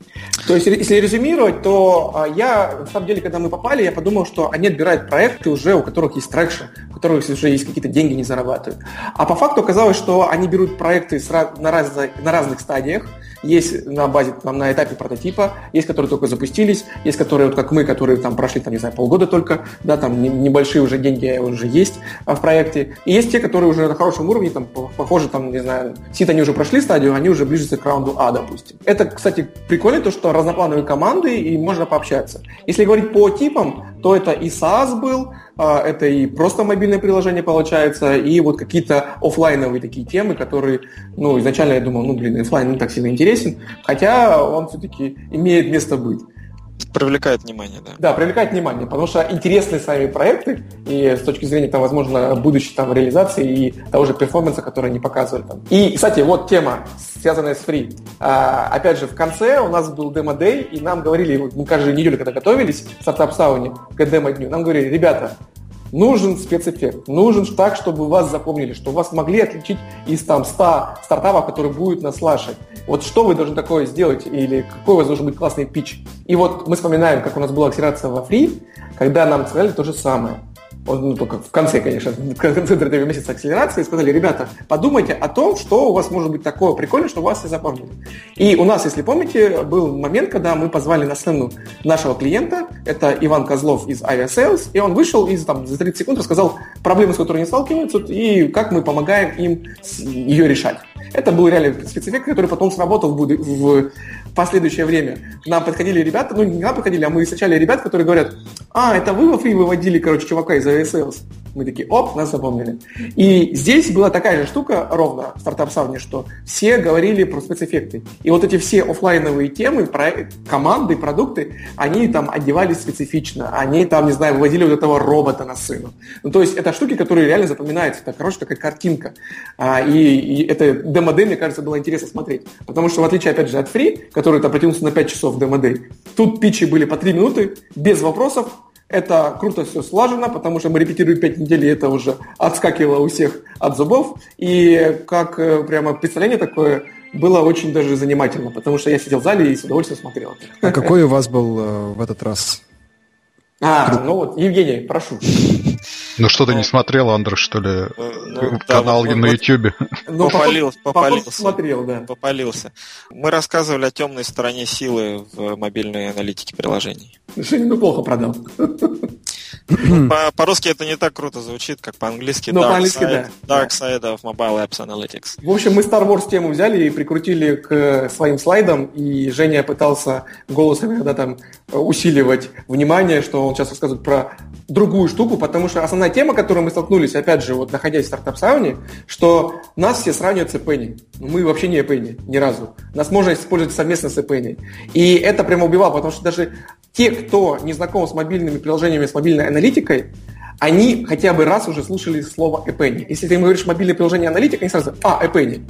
То есть, если резюмировать, то я, на самом деле, когда мы попали, я подумал, что они отбирают проекты уже, у которых есть traction, у которых уже есть какие-то деньги, не зарабатывают. А по факту оказалось, что они берут проекты на, раз, на разных стадиях, есть на базе, там, на этапе прототипа, есть, которые только запустились, есть, которые, вот как мы, которые там прошли, там, не знаю, полгода только, да, там небольшие уже деньги уже есть а, в проекте. И есть те, которые уже на хорошем уровне, там, похоже, там, не знаю, сит они уже прошли стадию, они уже ближе к раунду А, допустим. Это, кстати, прикольно то, что разноплановые команды, и можно пообщаться. Если говорить по типам, то это и SaaS был, это и просто мобильное приложение получается, и вот какие-то офлайновые такие темы, которые, ну, изначально я думал, ну, блин, офлайн не так сильно интересен, хотя он все-таки имеет место быть привлекает внимание, да. Да, привлекает внимание, потому что интересные сами проекты, и с точки зрения, там, возможно, будущей там, реализации и того же перформанса, который они показывали там. И, кстати, вот тема, связанная с фри. А, опять же, в конце у нас был демо-дей, и нам говорили, мы каждую неделю, когда готовились в стартап-сауне к демо-дню, нам говорили, ребята, нужен спецэффект, нужен так, чтобы вас запомнили, что вас могли отличить из там 100 стартапов, которые будут нас слушать. Вот что вы должны такое сделать, или какой у вас должен быть классный пич. И вот мы вспоминаем, как у нас была акселерация во фри, когда нам сказали то же самое ну, только в конце, конечно, в конце третьего месяца акселерации, сказали, ребята, подумайте о том, что у вас может быть такое прикольное, что вас все запомнили. И у нас, если помните, был момент, когда мы позвали на сцену нашего клиента, это Иван Козлов из Aviasales, и он вышел и там, за 30 секунд рассказал проблемы, с которыми они сталкиваются, и как мы помогаем им ее решать. Это был реально спецэффект, который потом сработал в, в последующее время. К нам подходили ребята, ну не к нам подходили, а мы встречали ребят, которые говорят, а, это вы во фри выводили, короче, чувака из ASLs. Мы такие, оп, нас запомнили. И здесь была такая же штука, ровно в стартап сауне, что все говорили про спецэффекты. И вот эти все офлайновые темы, про команды, продукты, они там одевались специфично, они там, не знаю, выводили вот этого робота на сцену. Ну, то есть это штуки, которые реально запоминаются. Это хорошая такая картинка. А, и, и это демо-дэй, мне кажется, было интересно смотреть. Потому что в отличие, опять же, от Free, который там протянулся на 5 часов демо-дэй, тут питчи были по 3 минуты, без вопросов, это круто все слажено, потому что мы репетируем 5 недель, и это уже отскакивало у всех от зубов. И как э, прямо представление такое было очень даже занимательно, потому что я сидел в зале и с удовольствием смотрел. А какой у вас был э, в этот раз? А, ну вот, Евгений, прошу. Ну что ты не смотрел, Андрей, что ли? Э, ну, Канал да, на Ютьюбе. Ну, попалился, попалился. Смотрел, да. Попалился. Мы рассказывали о темной стороне силы в мобильной аналитике приложений. Женя, ну плохо продал. По-русски это не так круто звучит, как по-английски. Ну, по-английски, да. Dark Side of Mobile Apps Analytics. В общем, мы Star Wars тему взяли и прикрутили к своим слайдам, и Женя пытался голосом иногда там усиливать внимание, что он сейчас рассказывает про другую штуку, потому что основная тема, которой мы столкнулись, опять же, вот находясь в стартап-сауне, что нас все сравнивают с Эпенни. Мы вообще не Эпенни, ни разу. Нас можно использовать совместно с Эпенни. И это прямо убивало, потому что даже те, кто не знаком с мобильными приложениями, с мобильной аналитикой, они хотя бы раз уже слушали слово Эпенни. Если ты им говоришь мобильное приложение аналитика, они сразу, а, Эпенни.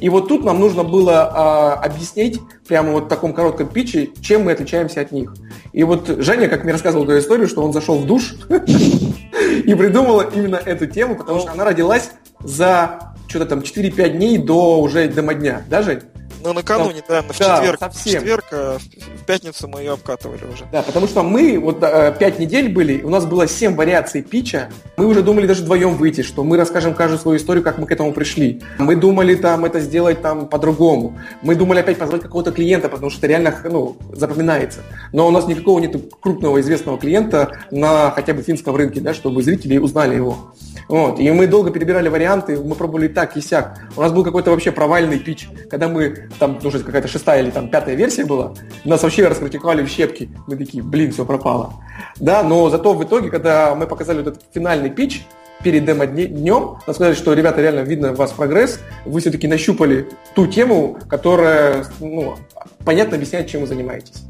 И вот тут нам нужно было а, объяснить прямо вот в таком коротком питче, чем мы отличаемся от них. И вот Женя, как мне рассказывал эту историю, что он зашел в душ и придумал именно эту тему, потому что она родилась за что-то там 4-5 дней до уже демо дня. Да, Жень? Ну, накануне, да, в да, четверг. Совсем. В четверг, а в пятницу мы ее обкатывали уже. Да, потому что мы вот э, пять недель были, у нас было семь вариаций питча. Мы уже думали даже вдвоем выйти, что мы расскажем каждую свою историю, как мы к этому пришли. Мы думали там это сделать там по-другому. Мы думали опять позвать какого-то клиента, потому что это реально ну, запоминается. Но у нас никакого нет крупного известного клиента на хотя бы финском рынке, да, чтобы зрители узнали его. Вот. И мы долго перебирали варианты, мы пробовали так и сяк. У нас был какой-то вообще провальный пич, когда мы, там уже какая-то шестая или там пятая версия была, нас вообще раскритиковали в щепки. Мы такие, блин, все пропало. Да, но зато в итоге, когда мы показали этот финальный пич, перед демо-днем, нам сказали, что, ребята, реально видно у вас прогресс, вы все-таки нащупали ту тему, которая ну, понятно объясняет, чем вы занимаетесь.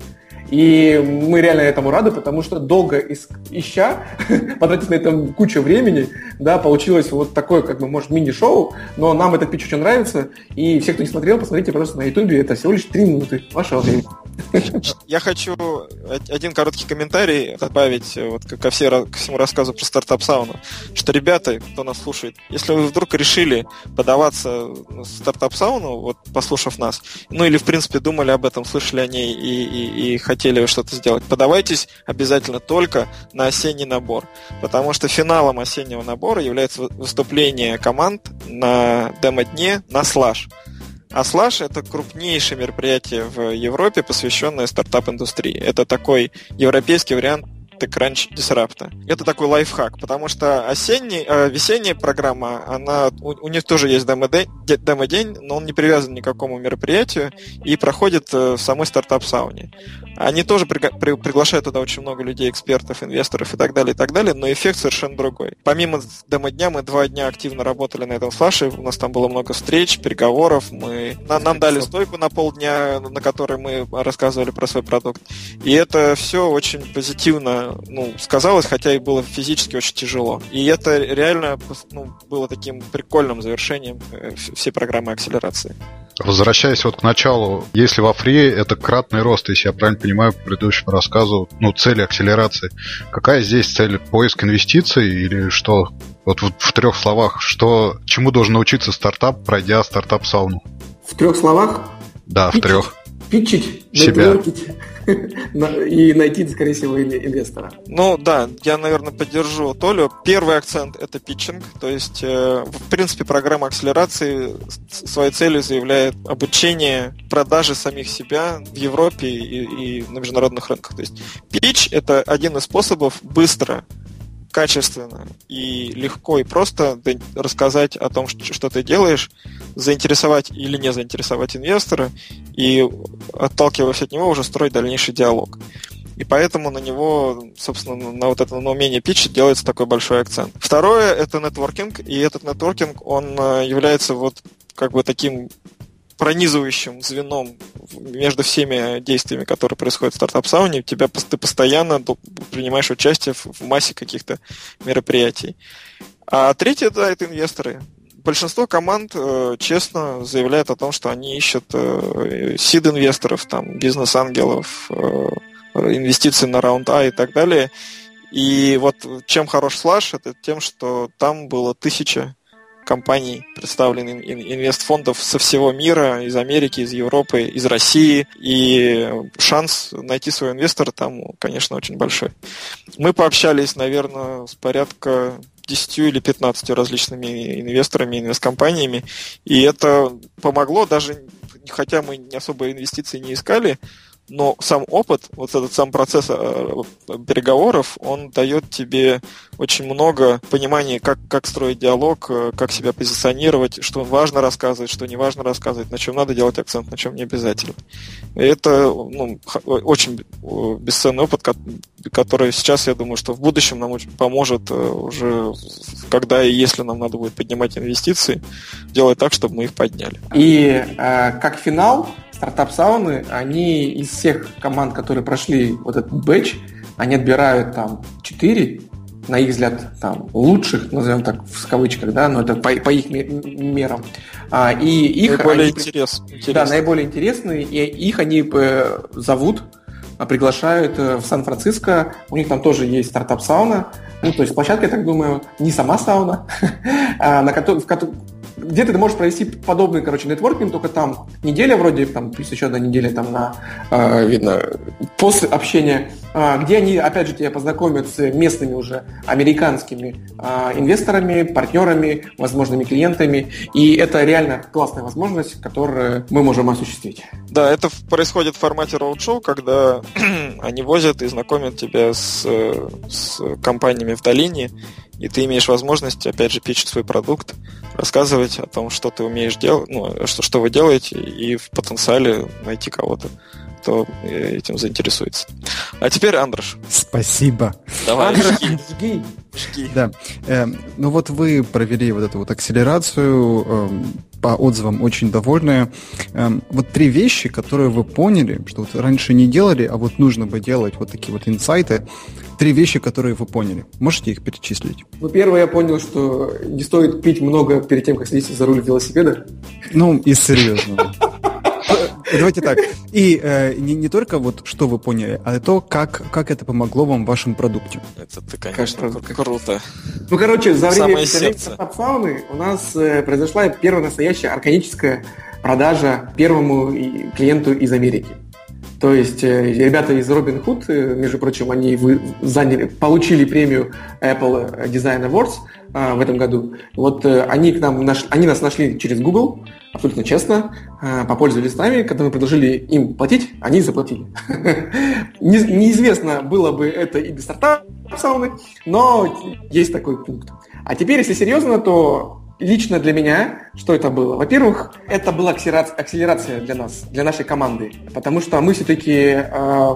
И мы реально этому рады, потому что долго ища, потратив на это кучу времени, да, получилось вот такое, как бы, может, мини-шоу, но нам этот пич очень нравится, и все, кто не смотрел, посмотрите, просто на ютубе, это всего лишь три минуты вашего времени. Я хочу один короткий комментарий добавить вот ко, все, ко всему рассказу про стартап сауну, что ребята, кто нас слушает, если вы вдруг решили подаваться в стартап сауну, вот послушав нас, ну или в принципе думали об этом, слышали о ней и, и, и хотели что-то сделать, подавайтесь обязательно только на осенний набор, потому что финалом осеннего набора является выступление команд на демо-дне на слаж. А Slash — это крупнейшее мероприятие в Европе, посвященное стартап-индустрии. Это такой европейский вариант TechCrunch Disrupt. Это такой лайфхак, потому что осенний, э, весенняя программа, она, у, у них тоже есть демо-день, демо-день, но он не привязан ни к какому мероприятию и проходит э, в самой стартап-сауне. Они тоже при, при, приглашают туда очень много людей, экспертов, инвесторов и так далее, и так далее, но эффект совершенно другой. Помимо демо-дня, мы два дня активно работали на этом флаше, у нас там было много встреч, переговоров, мы, нам, нам дали стойку на полдня, на которой мы рассказывали про свой продукт. И это все очень позитивно ну, сказалось, хотя и было физически очень тяжело. И это реально ну, было таким прикольным завершением э, всей программы акселерации. Возвращаясь вот к началу, если во фри это кратный рост, если я правильно понимаю по предыдущему рассказу, ну, цели акселерации. Какая здесь цель? Поиск инвестиций или что? Вот в, в трех словах, что чему должен научиться стартап, пройдя стартап-сауну? В трех словах? Да, в трех. Питчить, себя. И найти, скорее всего, инвестора. Ну да, я, наверное, поддержу Толю. Первый акцент – это питчинг, то есть, э, в принципе, программа акселерации своей целью заявляет обучение продажи самих себя в Европе и, и на международных рынках. То есть питч – это один из способов быстро качественно и легко и просто рассказать о том, что, ты делаешь, заинтересовать или не заинтересовать инвестора и, отталкиваясь от него, уже строить дальнейший диалог. И поэтому на него, собственно, на вот это на умение питчить делается такой большой акцент. Второе — это нетворкинг, и этот нетворкинг, он э, является вот как бы таким пронизывающим звеном между всеми действиями, которые происходят в стартап-сауне, тебя, ты постоянно принимаешь участие в массе каких-то мероприятий. А третье, да, это инвесторы. Большинство команд э, честно заявляют о том, что они ищут э, сид-инвесторов, там, бизнес-ангелов, э, инвестиции на раунд А и так далее. И вот чем хорош Flash, это тем, что там было тысяча компаний, представленных инвестфондов со всего мира, из Америки, из Европы, из России, и шанс найти своего инвестора там, конечно, очень большой. Мы пообщались, наверное, с порядка 10 или 15 различными инвесторами, инвесткомпаниями, и это помогло даже, хотя мы особо инвестиции не искали, но сам опыт, вот этот сам процесс э, переговоров, он дает тебе очень много понимания, как, как строить диалог, э, как себя позиционировать, что важно рассказывать, что не важно рассказывать, на чем надо делать акцент, на чем не обязательно. И это ну, очень бесценный опыт, который сейчас, я думаю, что в будущем нам поможет уже, когда и если нам надо будет поднимать инвестиции, делать так, чтобы мы их подняли. И э, как финал, стартап-сауны, они из всех команд, которые прошли вот этот бэч, они отбирают там 4, на их взгляд, там, лучших, назовем так, в кавычках, да, но это по, по их мерам. А, и их наиболее они, интерес, интересные. Да, наиболее интересные, и их они э, зовут, а, приглашают э, в Сан-Франциско, у них там тоже есть стартап-сауна, ну, то есть площадка, я так думаю, не сама сауна, а, на в, где-то ты можешь провести подобный, короче, нетворкинг, только там неделя вроде, там плюс еще одна неделя там на, э, видно, после общения, э, где они, опять же, тебя познакомят с местными уже американскими э, инвесторами, партнерами, возможными клиентами, и это реально классная возможность, которую мы можем осуществить. Да, это происходит в формате роуд-шоу, когда они возят и знакомят тебя с, с компаниями в долине, и ты имеешь возможность, опять же, пичить свой продукт, рассказывать о том, что ты умеешь делать, ну, что, что вы делаете, и в потенциале найти кого-то, кто этим заинтересуется. А теперь Андрош. Спасибо. Давай, жги. жги. Да. Э, ну вот вы провели вот эту вот акселерацию, э, по отзывам очень довольны. Э, вот три вещи, которые вы поняли, что вот раньше не делали, а вот нужно бы делать вот такие вот инсайты, три вещи, которые вы поняли. Можете их перечислить? Ну, первое, я понял, что не стоит пить много перед тем, как садиться за руль велосипеда. Ну, и серьезно. Давайте так. И э, не, не только вот что вы поняли, а то, как, как это помогло вам в вашем продукте. Это ты, конечно, конечно круто. Ну, короче, за время сауны у нас э, произошла первая настоящая органическая продажа первому клиенту из Америки. То есть э, ребята из Robin Hood, э, между прочим, они заняли, получили премию Apple Design Awards в этом году. Вот они, к нам наш, они нас нашли через Google, абсолютно честно, попользовались нами, когда мы предложили им платить, они заплатили. Неизвестно, было бы это и без стартап-сауны, но есть такой пункт. А теперь, если серьезно, то лично для меня, что это было? Во-первых, это была акселерация для нас, для нашей команды, потому что мы все-таки э,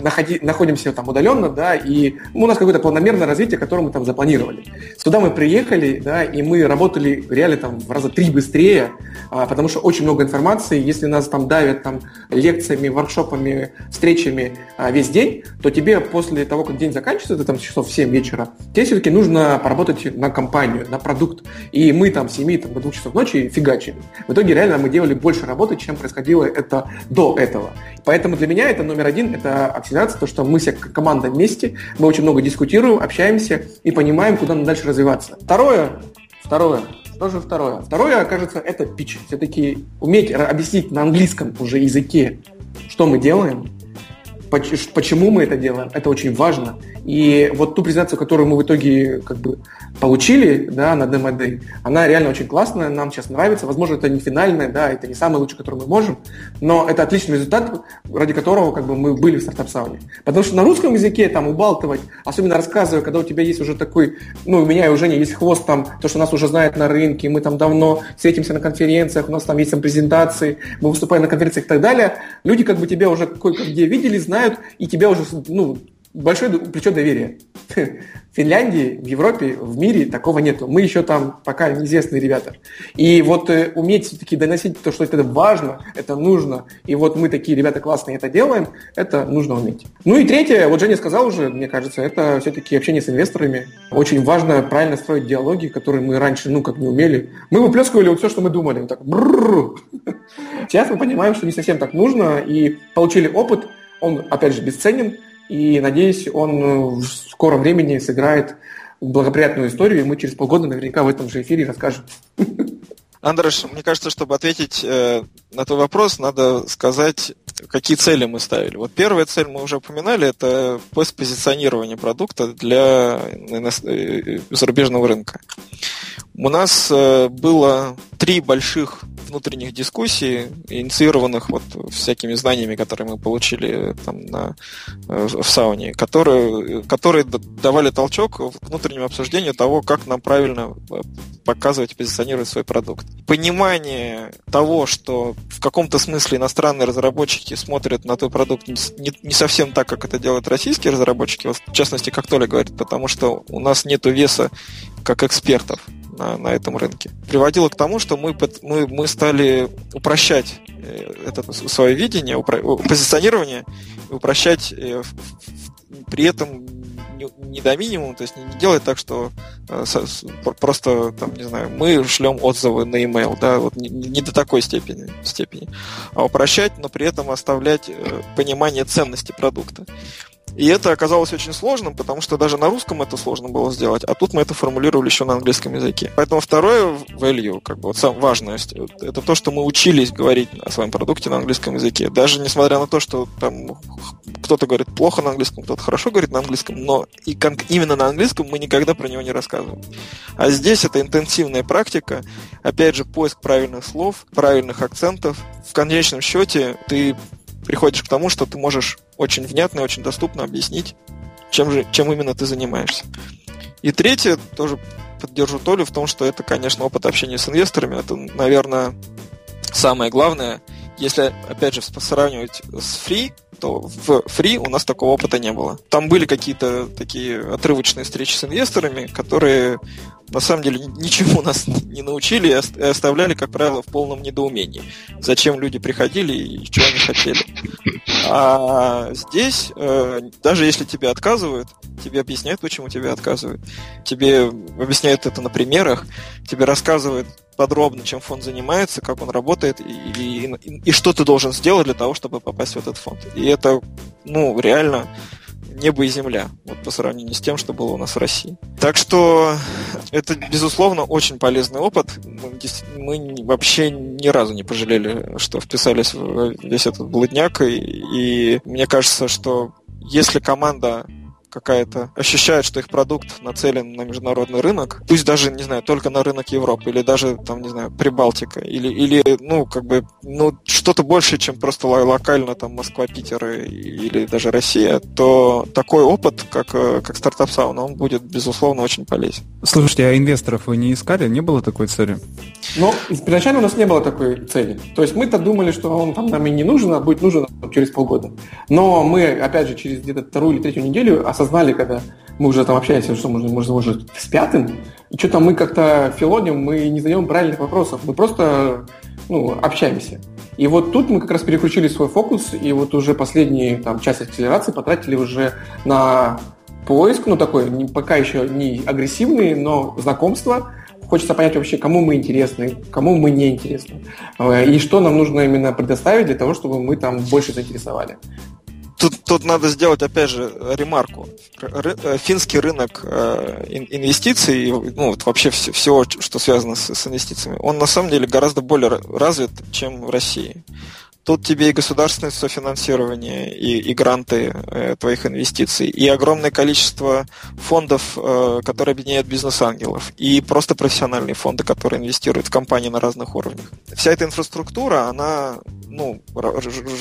находи, находимся там удаленно, да, и у нас какое-то планомерное развитие, которое мы там запланировали. Сюда мы приехали, да, и мы работали реально там в раза три быстрее, э, потому что очень много информации, если нас там давят там лекциями, воркшопами, встречами э, весь день, то тебе после того, как день заканчивается, это там часов в 7 вечера, тебе все-таки нужно поработать на компанию, на продукт. И мы мы там с 7 там, до 2 часов ночи фигачили. В итоге реально мы делали больше работы, чем происходило это до этого. Поэтому для меня это номер один, это акселерация, то, что мы все как команда вместе, мы очень много дискутируем, общаемся и понимаем, куда нам дальше развиваться. Второе, второе, что же второе? Второе, кажется, это пич. Все-таки уметь объяснить на английском уже языке, что мы делаем, почему мы это делаем, это очень важно. И вот ту презентацию, которую мы в итоге как бы получили да, на Day, она реально очень классная, нам сейчас нравится. Возможно, это не финальная, да, это не самый лучший, который мы можем, но это отличный результат, ради которого как бы, мы были в стартап-сауне. Потому что на русском языке там убалтывать, особенно рассказывая, когда у тебя есть уже такой, ну, у меня и у Жени есть хвост там, то, что нас уже знают на рынке, мы там давно встретимся на конференциях, у нас там есть там презентации, мы выступаем на конференциях и так далее, люди как бы тебя уже кое-где видели, знают, и тебя уже, ну, большое плечо доверия. В Финляндии, в Европе, в мире такого нету. Мы еще там пока неизвестные ребята. И вот э, уметь все-таки доносить то, что это важно, это нужно, и вот мы такие ребята классные это делаем, это нужно уметь. Ну и третье, вот Женя сказал уже, мне кажется, это все-таки общение с инвесторами. Очень важно правильно строить диалоги, которые мы раньше, ну, как не умели. Мы выплескивали вот все, что мы думали. Вот так, Сейчас мы понимаем, что не совсем так нужно, и получили опыт, он, опять же, бесценен, и, надеюсь, он в скором времени сыграет благоприятную историю, и мы через полгода наверняка в этом же эфире расскажем. Андреш, мне кажется, чтобы ответить э, на твой вопрос, надо сказать какие цели мы ставили. Вот первая цель мы уже упоминали, это позиционирование продукта для э, зарубежного рынка. У нас э, было три больших внутренних дискуссий, инициированных вот всякими знаниями, которые мы получили там на, э, в сауне, которые, которые давали толчок к внутреннему обсуждению того, как нам правильно э, показывать и позиционировать свой продукт. Понимание того, что в каком-то смысле иностранные разработчики смотрят на твой продукт не, не совсем так, как это делают российские разработчики, вот в частности, как Толя говорит, потому что у нас нет веса как экспертов на, на этом рынке. Приводило к тому, что мы, мы, мы стали упрощать э, это свое видение, упро, позиционирование, упрощать э, при этом не, до минимума, то есть не, не делать так, что э, с, просто, там, не знаю, мы шлем отзывы на email, да, вот не, не до такой степени, степени, а упрощать, но при этом оставлять э, понимание ценности продукта. И это оказалось очень сложным, потому что даже на русском это сложно было сделать, а тут мы это формулировали еще на английском языке. Поэтому второе value, как бы вот самое важное, это то, что мы учились говорить о своем продукте на английском языке. Даже несмотря на то, что там кто-то говорит плохо на английском, кто-то хорошо говорит на английском, но и именно на английском мы никогда про него не рассказываем. А здесь это интенсивная практика, опять же, поиск правильных слов, правильных акцентов. В конечном счете ты приходишь к тому, что ты можешь очень внятно и очень доступно объяснить, чем, же, чем именно ты занимаешься. И третье, тоже поддержу Толю в том, что это, конечно, опыт общения с инвесторами. Это, наверное, самое главное. Если, опять же, сравнивать с Free, то в Free у нас такого опыта не было. Там были какие-то такие отрывочные встречи с инвесторами, которые на самом деле ничему нас не научили и оставляли, как правило, в полном недоумении. Зачем люди приходили и чего они хотели. А здесь, э, даже если тебе отказывают, тебе объясняют, почему тебе отказывают. Тебе объясняют это на примерах, тебе рассказывают подробно, чем фонд занимается, как он работает и, и, и что ты должен сделать для того, чтобы попасть в этот фонд. И это, ну, реально небо и земля, вот по сравнению с тем, что было у нас в России. Так что это, безусловно, очень полезный опыт. Мы, мы вообще ни разу не пожалели, что вписались в весь этот блудняк, и, и мне кажется, что если команда какая-то ощущает, что их продукт нацелен на международный рынок, пусть даже, не знаю, только на рынок Европы, или даже, там, не знаю, Прибалтика, или, или ну, как бы, ну, что-то больше, чем просто локально, там, Москва, Питер или даже Россия, то такой опыт, как, э, как стартап сауна, он будет, безусловно, очень полезен. Слушайте, а инвесторов вы не искали? Не было такой цели? Ну, изначально у нас не было такой цели. То есть мы-то думали, что он там нам и не нужен, а будет нужен через полгода. Но мы, опять же, через где-то вторую или третью неделю осознали, когда мы уже там общаемся, что можно, можно уже с пятым, и что-то мы как-то филоним, мы не задаем правильных вопросов, мы просто ну, общаемся. И вот тут мы как раз переключили свой фокус, и вот уже последние там, часть акселерации потратили уже на поиск, ну такой, не, пока еще не агрессивный, но знакомство, Хочется понять вообще, кому мы интересны, кому мы не интересны. Э, и что нам нужно именно предоставить для того, чтобы мы там больше заинтересовали. Тут, тут надо сделать, опять же, ремарку. Ры, э, финский рынок э, инвестиций, ну, вот вообще все, все, что связано с, с инвестициями, он на самом деле гораздо более развит, чем в России. Тут тебе и государственное софинансирование, и, и гранты э, твоих инвестиций, и огромное количество фондов, э, которые объединяют бизнес-ангелов, и просто профессиональные фонды, которые инвестируют в компании на разных уровнях. Вся эта инфраструктура, она ну,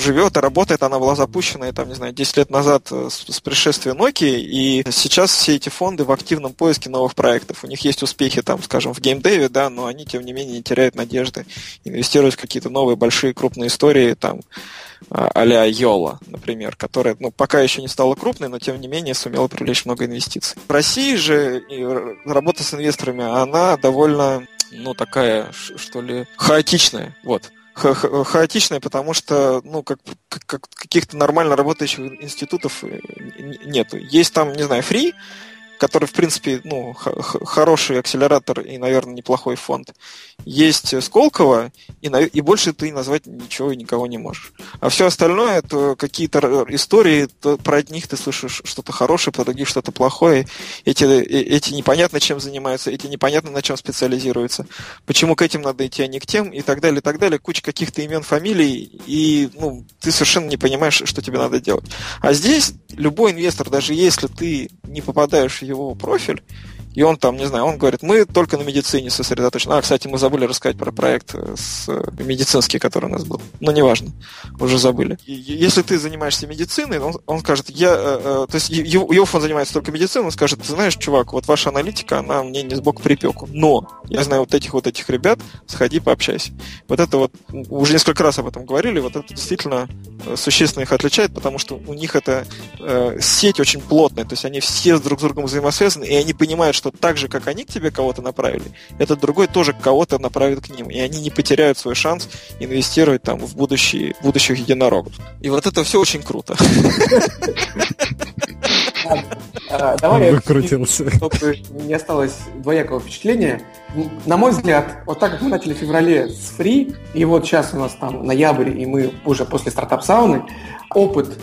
живет и работает, она была запущена, там, не знаю, 10 лет назад э, с, с пришествия Nokia, и сейчас все эти фонды в активном поиске новых проектов. У них есть успехи, там, скажем, в геймдеве, да, но они, тем не менее, не теряют надежды инвестировать в какие-то новые большие крупные истории, там а-ля Йола, например, которая ну, пока еще не стала крупной, но тем не менее сумела привлечь много инвестиций. В России же работа с инвесторами, она довольно, ну, такая, что ли, хаотичная. Вот ха хаотичная, потому что, ну, как, как каких-то нормально работающих институтов э, нету. Есть там, не знаю, фри, который, в принципе, ну, хороший акселератор и, наверное, неплохой фонд. Есть Сколково, и, и больше ты назвать ничего и никого не можешь. А все остальное, это какие-то истории, то про них ты слышишь что-то хорошее, про других что-то плохое. Эти, э, эти непонятно чем занимаются, эти непонятно на чем специализируются. Почему к этим надо идти, а не к тем, и так далее, и так далее. Куча каких-то имен, фамилий, и ну, ты совершенно не понимаешь, что тебе надо делать. А здесь любой инвестор, даже если ты не попадаешь в его профиль, и он там, не знаю, он говорит, мы только на медицине сосредоточены. А, кстати, мы забыли рассказать про проект э, с э, медицинский, который у нас был. Но неважно, уже забыли. Если ты занимаешься медициной, он, он скажет, я, э, то есть его, его фонд занимается только медициной, он скажет, ты знаешь, чувак, вот ваша аналитика, она мне не сбоку припеку. Но я знаю вот этих вот этих ребят, сходи, пообщайся. Вот это вот, уже несколько раз об этом говорили, вот это действительно существенно их отличает, потому что у них эта э, сеть очень плотная, то есть они все друг с другом взаимосвязаны, и они понимают, что так же, как они к тебе кого-то направили, этот другой тоже кого-то направит к ним, и они не потеряют свой шанс инвестировать там в будущие, будущих единорогов. И вот это все очень круто. А, давай выкрутился. Чтобы не осталось двоякого впечатления. На мой взгляд, вот так как мы начали в феврале с фри, и вот сейчас у нас там ноябрь, и мы уже после стартап-сауны, опыт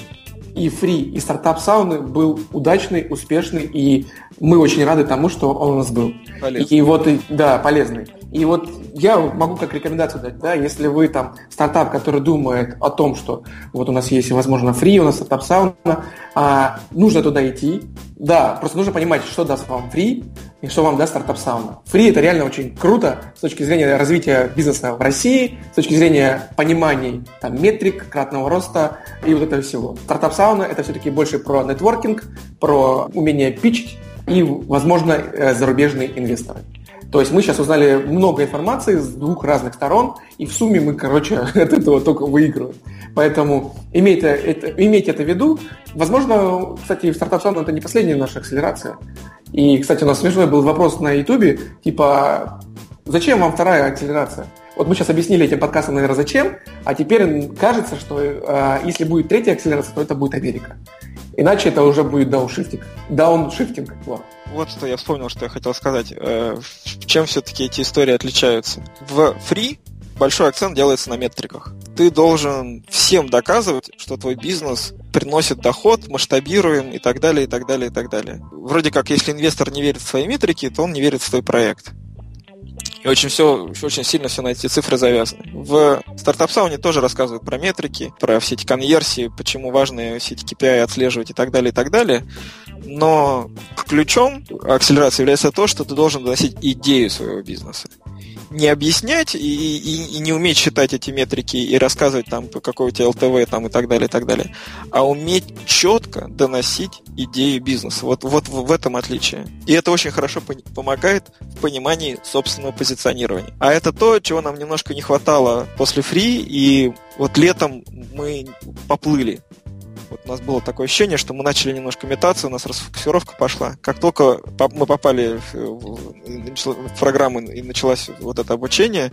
и фри, и стартап сауны был удачный, успешный, и мы очень рады тому, что он у нас был. Полезный. И вот, да, полезный. И вот я могу как рекомендацию дать, да, если вы там стартап, который думает о том, что вот у нас есть, возможно, ФРИИ, у нас Startup Sauna, а, нужно туда идти. Да, просто нужно понимать, что даст вам ФРИИ и что вам даст Startup Sauna. ФРИИ это реально очень круто с точки зрения развития бизнеса в России, с точки зрения понимания там, метрик, кратного роста и вот этого всего. Стартап сауна это все-таки больше про нетворкинг, про умение питчить и, возможно, э, зарубежные инвесторы. То есть мы сейчас узнали много информации с двух разных сторон, и в сумме мы, короче, от этого только выигрываем. Поэтому имейте это, имейте это в виду. Возможно, кстати, в стартап Sound это не последняя наша акселерация. И, кстати, у нас смешной был вопрос на YouTube, типа, зачем вам вторая акселерация? Вот мы сейчас объяснили этим подкастом, наверное, зачем, а теперь кажется, что э, если будет третья акселерация, то это будет Америка. Иначе это уже будет дауншифтинг. Дауншифтинг. Вот. вот что я вспомнил, что я хотел сказать. Э, чем все-таки эти истории отличаются? В free большой акцент делается на метриках. Ты должен всем доказывать, что твой бизнес приносит доход, масштабируем и так далее, и так далее, и так далее. Вроде как, если инвестор не верит в свои метрики, то он не верит в твой проект. И очень все, очень сильно все на эти цифры завязано. В стартап сауне тоже рассказывают про метрики, про все эти конверсии, почему важно все эти KPI отслеживать и так далее, и так далее. Но ключом акселерации является то, что ты должен доносить идею своего бизнеса не объяснять и, и, и не уметь считать эти метрики и рассказывать там, какой у тебя ЛТВ там, и так далее, и так далее, а уметь четко доносить идеи бизнеса. Вот, вот в этом отличие. И это очень хорошо помогает в понимании собственного позиционирования. А это то, чего нам немножко не хватало после фри, и вот летом мы поплыли. Вот у нас было такое ощущение, что мы начали немножко метаться, у нас расфокусировка пошла. Как только мы попали в программу и началось вот это обучение,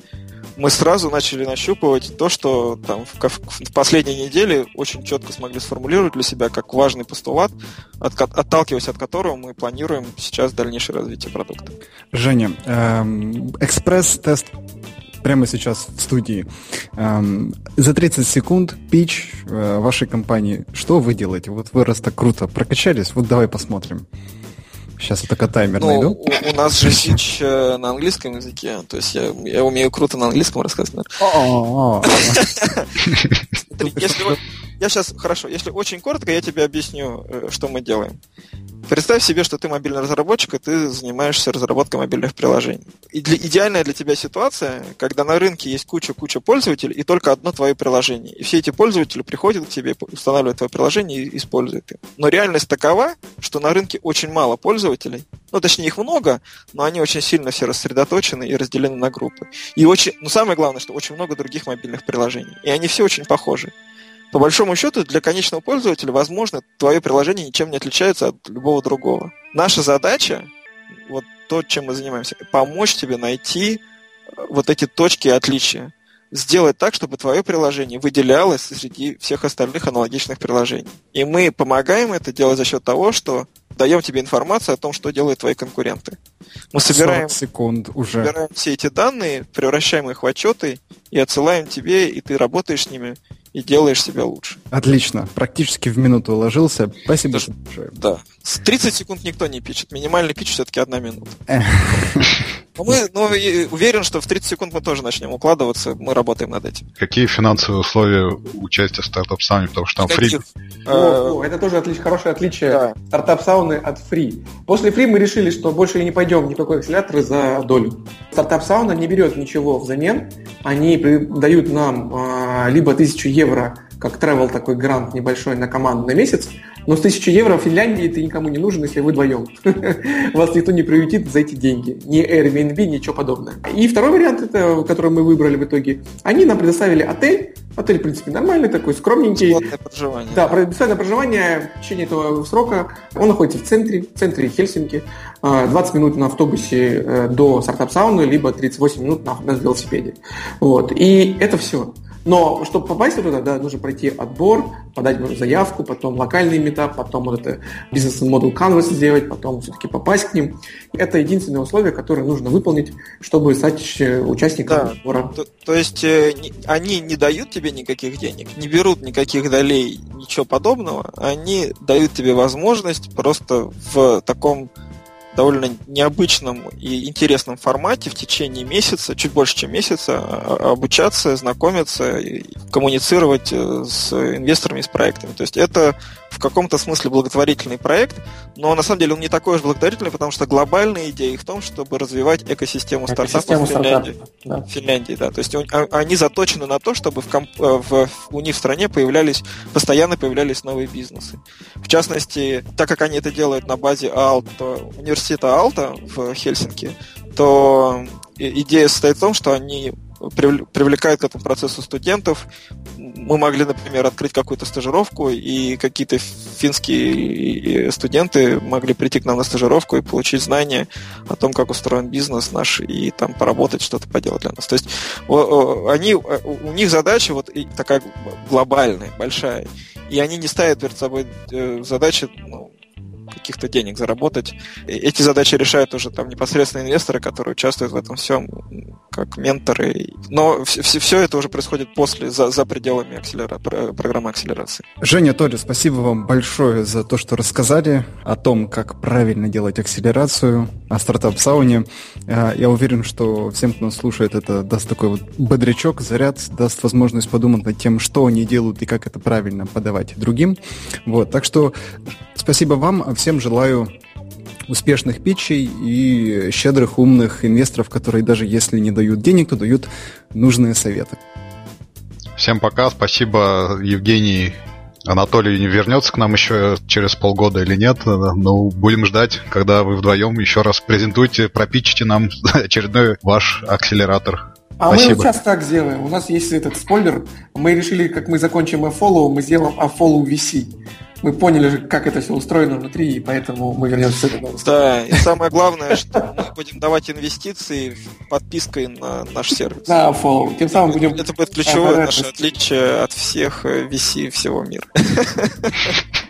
мы сразу начали нащупывать то, что там в, в последней неделе очень четко смогли сформулировать для себя как важный постулат, от, отталкиваясь от которого мы планируем сейчас дальнейшее развитие продукта. Женя, эм, экспресс-тест прямо сейчас в студии. Эм, за 30 секунд пич э, вашей компании. Что вы делаете? Вот вы раз так круто прокачались, вот давай посмотрим. Сейчас я только таймер ну, найду. У, у нас же пич э, на английском языке, то есть я, я умею круто на английском рассказывать. Если я сейчас, хорошо, если очень коротко, я тебе объясню, э, что мы делаем. Представь себе, что ты мобильный разработчик, и ты занимаешься разработкой мобильных приложений. И для, идеальная для тебя ситуация, когда на рынке есть куча-куча пользователей, и только одно твое приложение. И все эти пользователи приходят к тебе, устанавливают твое приложение и используют их. Но реальность такова, что на рынке очень мало пользователей. Ну, точнее, их много, но они очень сильно все рассредоточены и разделены на группы. И очень, ну, самое главное, что очень много других мобильных приложений. И они все очень похожи по большому счету, для конечного пользователя, возможно, твое приложение ничем не отличается от любого другого. Наша задача, вот то, чем мы занимаемся, помочь тебе найти э, вот эти точки отличия сделать так, чтобы твое приложение выделялось среди всех остальных аналогичных приложений. И мы помогаем это делать за счет того, что даем тебе информацию о том, что делают твои конкуренты. Мы собираем, секунд уже. собираем все эти данные, превращаем их в отчеты и отсылаем тебе, и ты работаешь с ними и делаешь себя лучше. Отлично. Практически в минуту уложился. Спасибо большое. Да. С 30 секунд никто не пишет. Минимальный пич все-таки одна минута. Но мы ну, уверен, что в 30 секунд мы тоже начнем укладываться. Мы работаем над этим. Какие финансовые условия участия в стартап сауне? Потому что там фри. О, это тоже отлич, хорошее отличие да. стартап сауны от фри. После фри мы решили, что больше не пойдем никакой акселятор за долю. Стартап сауна не берет ничего взамен. Они дают нам а, либо тысячу евро как travel такой грант небольшой на команду на месяц, но с 1000 евро в Финляндии ты никому не нужен, если вы вдвоем. Вас никто не приютит за эти деньги. Ни Airbnb, ничего подобного. И второй вариант, это, который мы выбрали в итоге, они нам предоставили отель. Отель, в принципе, нормальный такой, скромненький. Бесплатное проживание. Да, бесплатное проживание в течение этого срока. Он находится в центре, в центре Хельсинки. 20 а, минут на автобусе э, до стартап-сауны, либо 38 минут на, на велосипеде. Вот. И это все. Но чтобы попасть туда, да, нужно пройти отбор, подать заявку, потом локальный метап, потом вот это бизнес-модул Canvas сделать, потом все-таки попасть к ним. Это единственное условие, которое нужно выполнить, чтобы стать участником да. отбора. То, то есть э, они не дают тебе никаких денег, не берут никаких долей, ничего подобного. Они дают тебе возможность просто в таком довольно необычном и интересном формате в течение месяца, чуть больше, чем месяца, а, обучаться, знакомиться, коммуницировать э, с инвесторами, с проектами. То есть это в каком-то смысле благотворительный проект, но на самом деле он не такой уж благотворительный, потому что глобальная идея в том, чтобы развивать экосистему, экосистему стартапов в Финляндии. Да. В Финляндии, да. То есть а, они заточены на то, чтобы в, комп- э, в, у них в стране появлялись, постоянно появлялись новые бизнесы. В частности, так как они это делают на базе Алта, университета Алта в Хельсинки, то идея состоит в том, что они привлекают к этому процессу студентов. Мы могли, например, открыть какую-то стажировку, и какие-то финские студенты могли прийти к нам на стажировку и получить знания о том, как устроен бизнес наш, и там поработать, что-то поделать для нас. То есть они, у них задача вот такая глобальная, большая, и они не ставят перед собой э, задачи ну, каких-то денег заработать. Эти задачи решают уже там непосредственно инвесторы, которые участвуют в этом всем как менторы. Но все, все это уже происходит после, за, за пределами акселера, программы акселерации. Женя, Толя, спасибо вам большое за то, что рассказали о том, как правильно делать акселерацию, о стартап-сауне. А, я уверен, что всем, кто нас слушает, это даст такой вот бодрячок, заряд, даст возможность подумать над тем, что они делают и как это правильно подавать другим. Вот, так что спасибо вам, всем желаю успешных питчей и щедрых, умных инвесторов, которые даже если не дают денег, то дают нужные советы. Всем пока, спасибо, Евгений. Анатолий не вернется к нам еще через полгода или нет, но будем ждать, когда вы вдвоем еще раз презентуете, пропичите нам очередной ваш акселератор. А Спасибо. мы сейчас так сделаем. У нас есть этот спойлер. Мы решили, как мы закончим follow, мы сделаем follow VC мы поняли, как это все устроено внутри, и поэтому мы вернемся к этому. Да, и самое главное, что мы будем давать инвестиции подпиской на наш сервис. На follow. Тем самым будем... Это будет ключевое наше отличие от всех VC всего мира.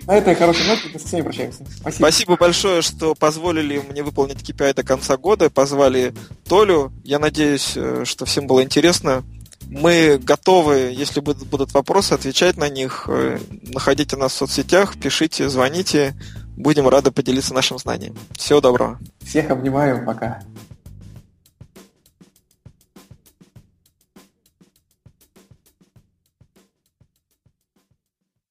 На этой хорошей ноте мы со всеми прощаемся. Спасибо. Спасибо большое, что позволили мне выполнить KPI до конца года, позвали Толю. Я надеюсь, э, что всем было интересно. Мы готовы, если будут вопросы, отвечать на них. Э, находите нас в соцсетях, пишите, звоните. Будем рады поделиться нашим знанием. Всего доброго. Всех обнимаю. Пока.